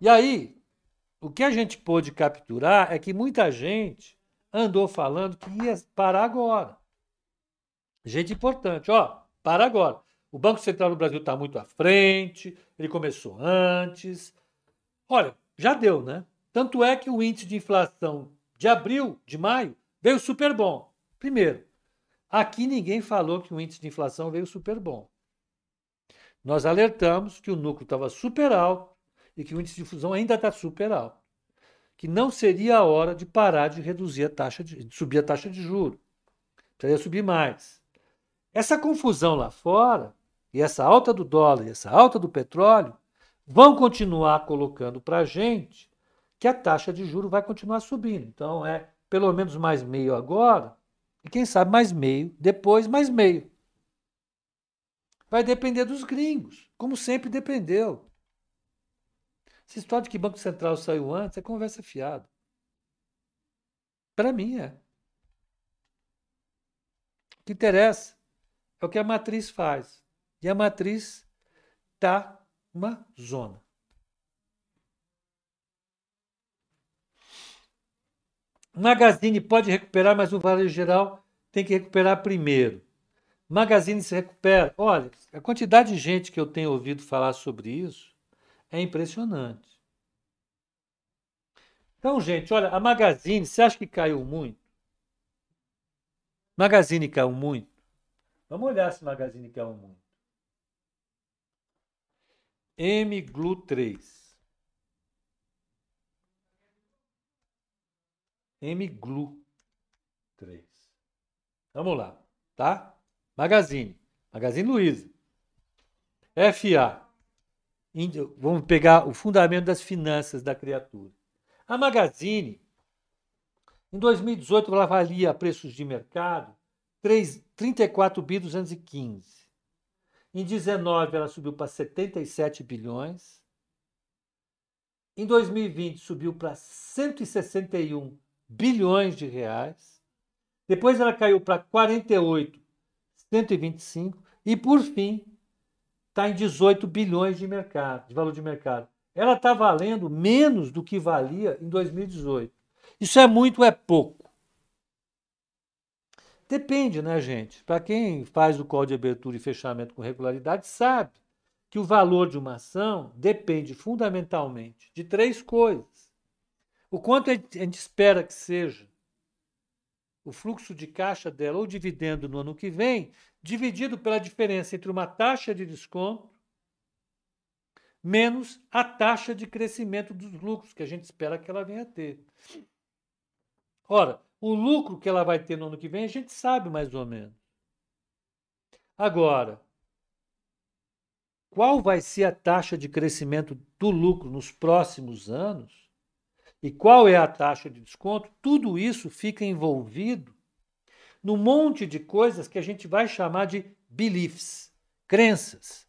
E aí, o que a gente pôde capturar é que muita gente andou falando que ia parar agora. Gente importante, ó, para agora. O Banco Central do Brasil está muito à frente, ele começou antes. Olha, já deu, né? Tanto é que o índice de inflação de abril, de maio, veio super bom. Primeiro, aqui ninguém falou que o índice de inflação veio super bom. Nós alertamos que o núcleo estava super alto e que o índice de fusão ainda está super alto. Que não seria a hora de parar de reduzir a taxa de, de subir a taxa de juros. Precisaria subir mais. Essa confusão lá fora e essa alta do dólar e essa alta do petróleo vão continuar colocando para a gente que a taxa de juro vai continuar subindo. Então é pelo menos mais meio agora e quem sabe mais meio depois mais meio. Vai depender dos gringos, como sempre dependeu. Essa história de que Banco Central saiu antes é conversa fiada. Para mim é. O que interessa é o que a matriz faz. E a matriz está uma zona. Magazine pode recuperar, mas o varejo geral tem que recuperar primeiro. Magazine se recupera. Olha, a quantidade de gente que eu tenho ouvido falar sobre isso é impressionante. Então, gente, olha, a Magazine, você acha que caiu muito? Magazine caiu muito? Vamos olhar se Magazine caiu muito. MGLU3. MGLU3. Vamos lá, tá? Magazine. Magazine Luiza. FA. Vamos pegar o fundamento das finanças da criatura. A Magazine, em 2018, ela valia preços de mercado 3, 34 bi 215. Em 19 ela subiu para 77 bilhões. Em 2020 subiu para 161 bilhões de reais. Depois ela caiu para 48, 125 e por fim está em 18 bilhões de mercado, de valor de mercado. Ela está valendo menos do que valia em 2018. Isso é muito ou é pouco? Depende, né, gente? Para quem faz o call de abertura e fechamento com regularidade, sabe que o valor de uma ação depende fundamentalmente de três coisas. O quanto a gente espera que seja o fluxo de caixa dela ou dividendo no ano que vem, dividido pela diferença entre uma taxa de desconto menos a taxa de crescimento dos lucros que a gente espera que ela venha a ter. Ora, o lucro que ela vai ter no ano que vem, a gente sabe mais ou menos. Agora, qual vai ser a taxa de crescimento do lucro nos próximos anos? E qual é a taxa de desconto? Tudo isso fica envolvido num monte de coisas que a gente vai chamar de beliefs, crenças,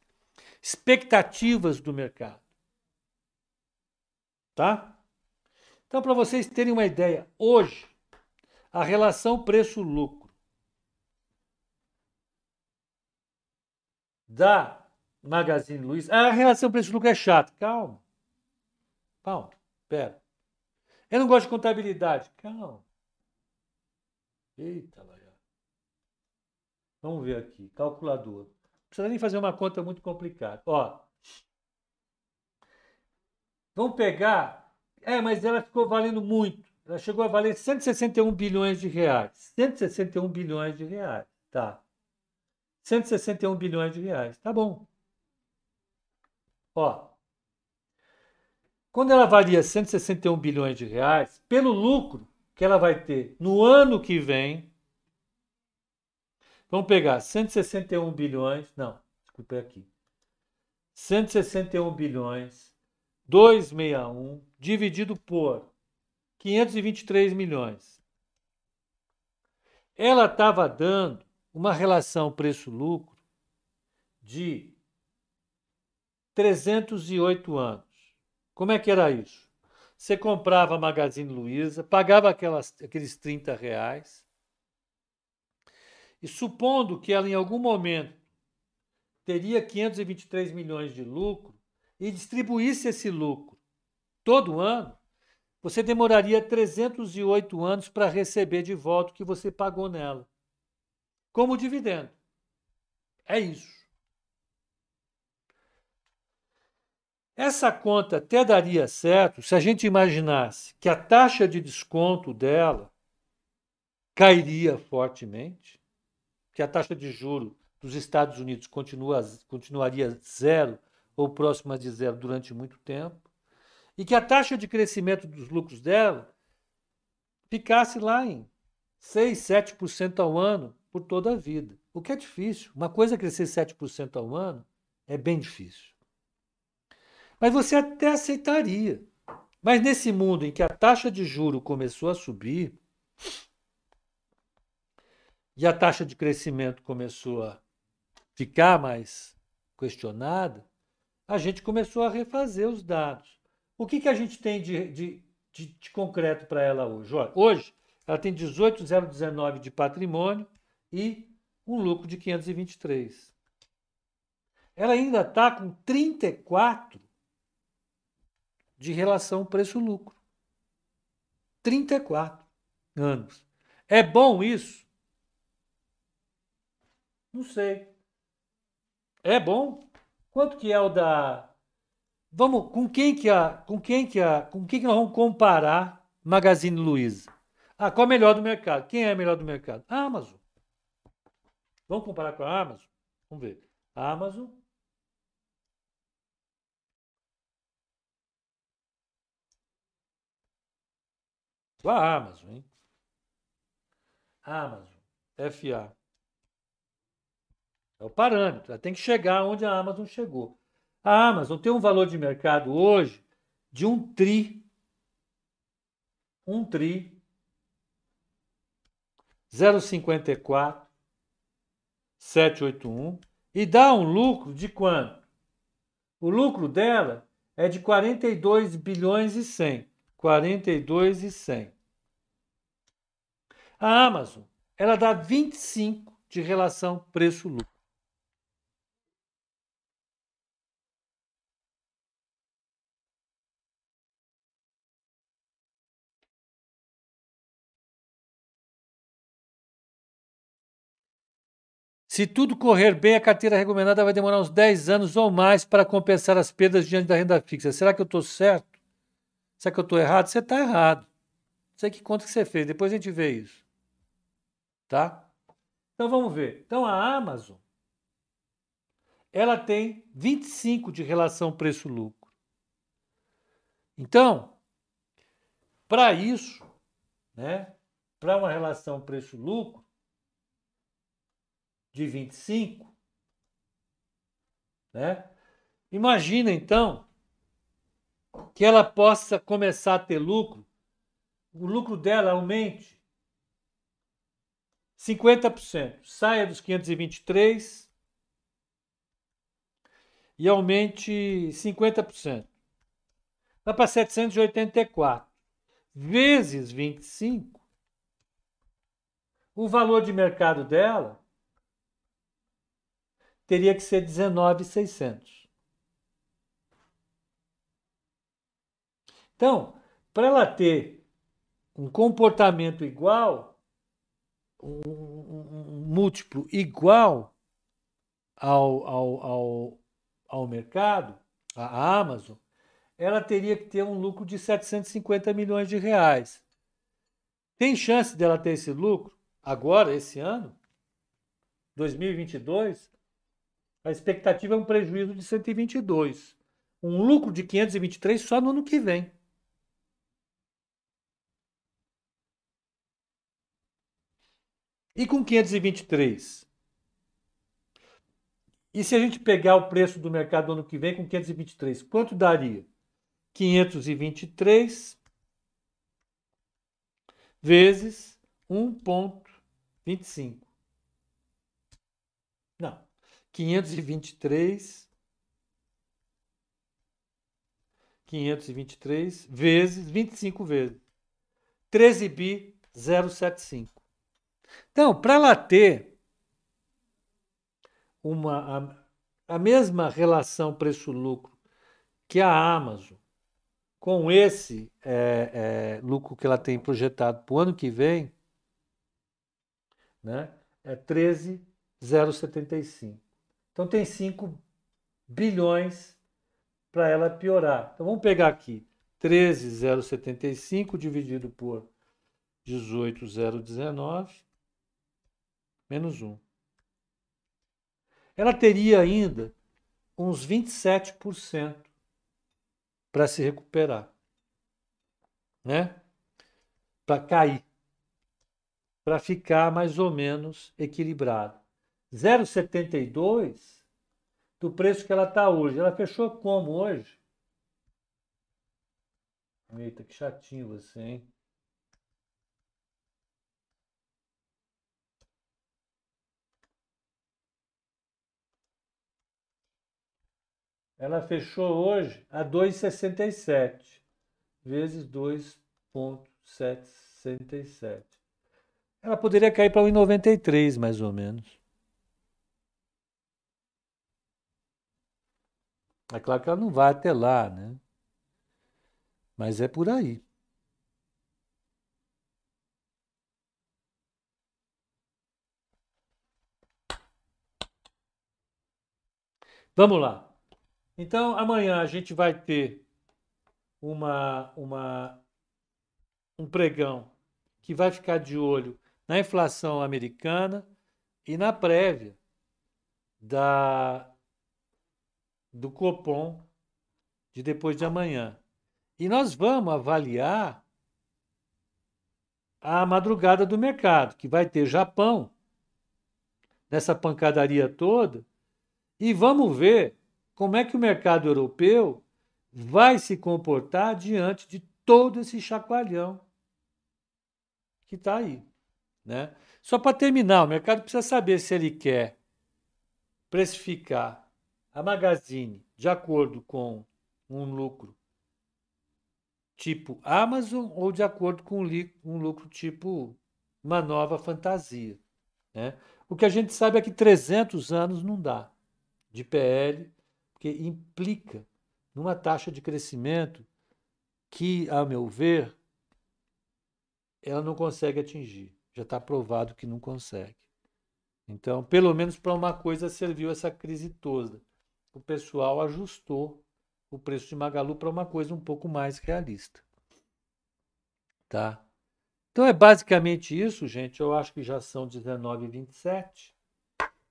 expectativas do mercado. Tá? Então, para vocês terem uma ideia, hoje a relação preço-lucro da Magazine Luiza. A relação preço-lucro é chata. Calma. Calma. Pera. Eu não gosto de contabilidade. Calma. Eita, lá. Vamos ver aqui. Calculador. Não precisa nem fazer uma conta muito complicada. Ó. Vamos pegar. É, mas ela ficou valendo muito. Ela chegou a valer 161 bilhões de reais. 161 bilhões de reais. Tá. 161 bilhões de reais. Tá bom. Ó. Quando ela valia 161 bilhões de reais, pelo lucro que ela vai ter no ano que vem, vamos pegar 161 bilhões, não, desculpa é aqui. 161 bilhões 261 dividido por 523 milhões. Ela estava dando uma relação preço-lucro de 308 anos. Como é que era isso? Você comprava a Magazine Luiza, pagava aquelas, aqueles 30 reais, e supondo que ela em algum momento teria 523 milhões de lucro e distribuísse esse lucro todo ano, você demoraria 308 anos para receber de volta o que você pagou nela, como dividendo. É isso. Essa conta até daria certo se a gente imaginasse que a taxa de desconto dela cairia fortemente, que a taxa de juro dos Estados Unidos continua, continuaria zero ou próxima de zero durante muito tempo, e que a taxa de crescimento dos lucros dela ficasse lá em 6, 7% ao ano por toda a vida. O que é difícil. Uma coisa é crescer 7% ao ano é bem difícil. Mas você até aceitaria. Mas nesse mundo em que a taxa de juro começou a subir e a taxa de crescimento começou a ficar mais questionada, a gente começou a refazer os dados. O que, que a gente tem de, de, de, de concreto para ela hoje? Olha, hoje ela tem 18,019 de patrimônio e um lucro de 523. Ela ainda está com 34 de relação preço-lucro. 34 anos. É bom isso? Não sei. É bom? Quanto que é o da Vamos, com quem que a, com quem que a, com quem que nós vamos comparar Magazine Luiza? Ah, qual é o melhor do mercado? Quem é o melhor do mercado? A Amazon. Vamos comparar com a Amazon? Vamos ver. A Amazon a Amazon, hein? Amazon, FA. É o parâmetro. Ela tem que chegar onde a Amazon chegou. A Amazon tem um valor de mercado hoje de um tri. Um tri. 0,54 781 e dá um lucro de quanto? O lucro dela é de 42 bilhões e 100. 42 e 100. A Amazon, ela dá 25 de relação preço-lucro. Se tudo correr bem, a carteira recomendada vai demorar uns 10 anos ou mais para compensar as perdas diante da renda fixa. Será que eu estou certo? Será que eu estou errado? Você está errado. Não sei que conta que você fez, depois a gente vê isso. Tá? Então vamos ver. Então a Amazon ela tem 25 de relação preço-lucro. Então, para isso, né, para uma relação preço-lucro de 25, né? Imagina então que ela possa começar a ter lucro, o lucro dela aumente 50%. Saia dos 523 e aumente 50%. Vai para 784. Vezes 25. O valor de mercado dela teria que ser 19,600. Então, para ela ter um comportamento igual, um, múltiplo igual ao, ao, ao, ao mercado, a Amazon, ela teria que ter um lucro de 750 milhões de reais. Tem chance dela ter esse lucro agora, esse ano? 2022? A expectativa é um prejuízo de 122. um lucro de 523 só no ano que vem. E com 523? E se a gente pegar o preço do mercado do ano que vem com 523, quanto daria? 523 vezes 1,25. Não. 523 523 vezes 25 vezes 13 bi 075. Então, para ela ter uma a, a mesma relação preço-lucro que a Amazon com esse é, é, lucro que ela tem projetado para o ano que vem, né, é 13,075. Então tem 5 bilhões para ela piorar. Então vamos pegar aqui 13,075 dividido por 18,019 menos 1. Ela teria ainda uns 27% para se recuperar, né? Para cair, para ficar mais ou menos equilibrado. 0,72 do preço que ela está hoje. Ela fechou como hoje? Eita, que chatinho você, hein? Ela fechou hoje a 2,67 vezes 2,767. Ela poderia cair para 1,93 mais ou menos. É claro que ela não vai até lá, né? Mas é por aí. Vamos lá. Então, amanhã a gente vai ter uma, uma, um pregão que vai ficar de olho na inflação americana e na prévia da, do Copom de depois de amanhã. E nós vamos avaliar a madrugada do mercado, que vai ter Japão nessa pancadaria toda, e vamos ver como é que o mercado europeu vai se comportar diante de todo esse chacoalhão que está aí. Né? Só para terminar, o mercado precisa saber se ele quer precificar a Magazine de acordo com um lucro tipo Amazon ou de acordo com um lucro tipo uma nova fantasia. Né? O que a gente sabe é que 300 anos não dá de PL porque implica numa taxa de crescimento que, a meu ver, ela não consegue atingir. Já está provado que não consegue. Então, pelo menos para uma coisa serviu essa crise toda. O pessoal ajustou o preço de Magalu para uma coisa um pouco mais realista. Tá? Então é basicamente isso, gente. Eu acho que já são 19h27.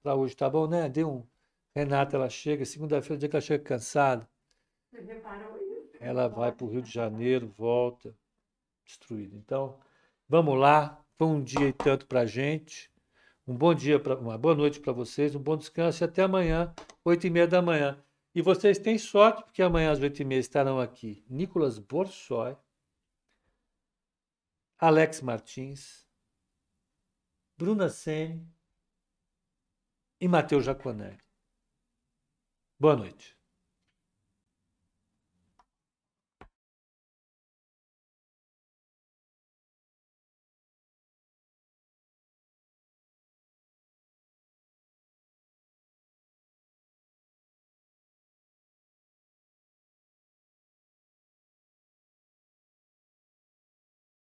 Para hoje tá bom, né? Deu um Renata, ela chega, segunda-feira, dia que ela chega cansada. Você reparou isso? Ela vai para o Rio de Janeiro, volta, destruída. Então, vamos lá. Foi um dia e tanto para a gente. Um bom dia, pra, uma boa noite para vocês, um bom descanso e até amanhã, oito e meia da manhã. E vocês têm sorte, porque amanhã às oito e meia estarão aqui Nicolas Borsoi, Alex Martins, Bruna Sene e Matheus Jaconelli. Boa noite.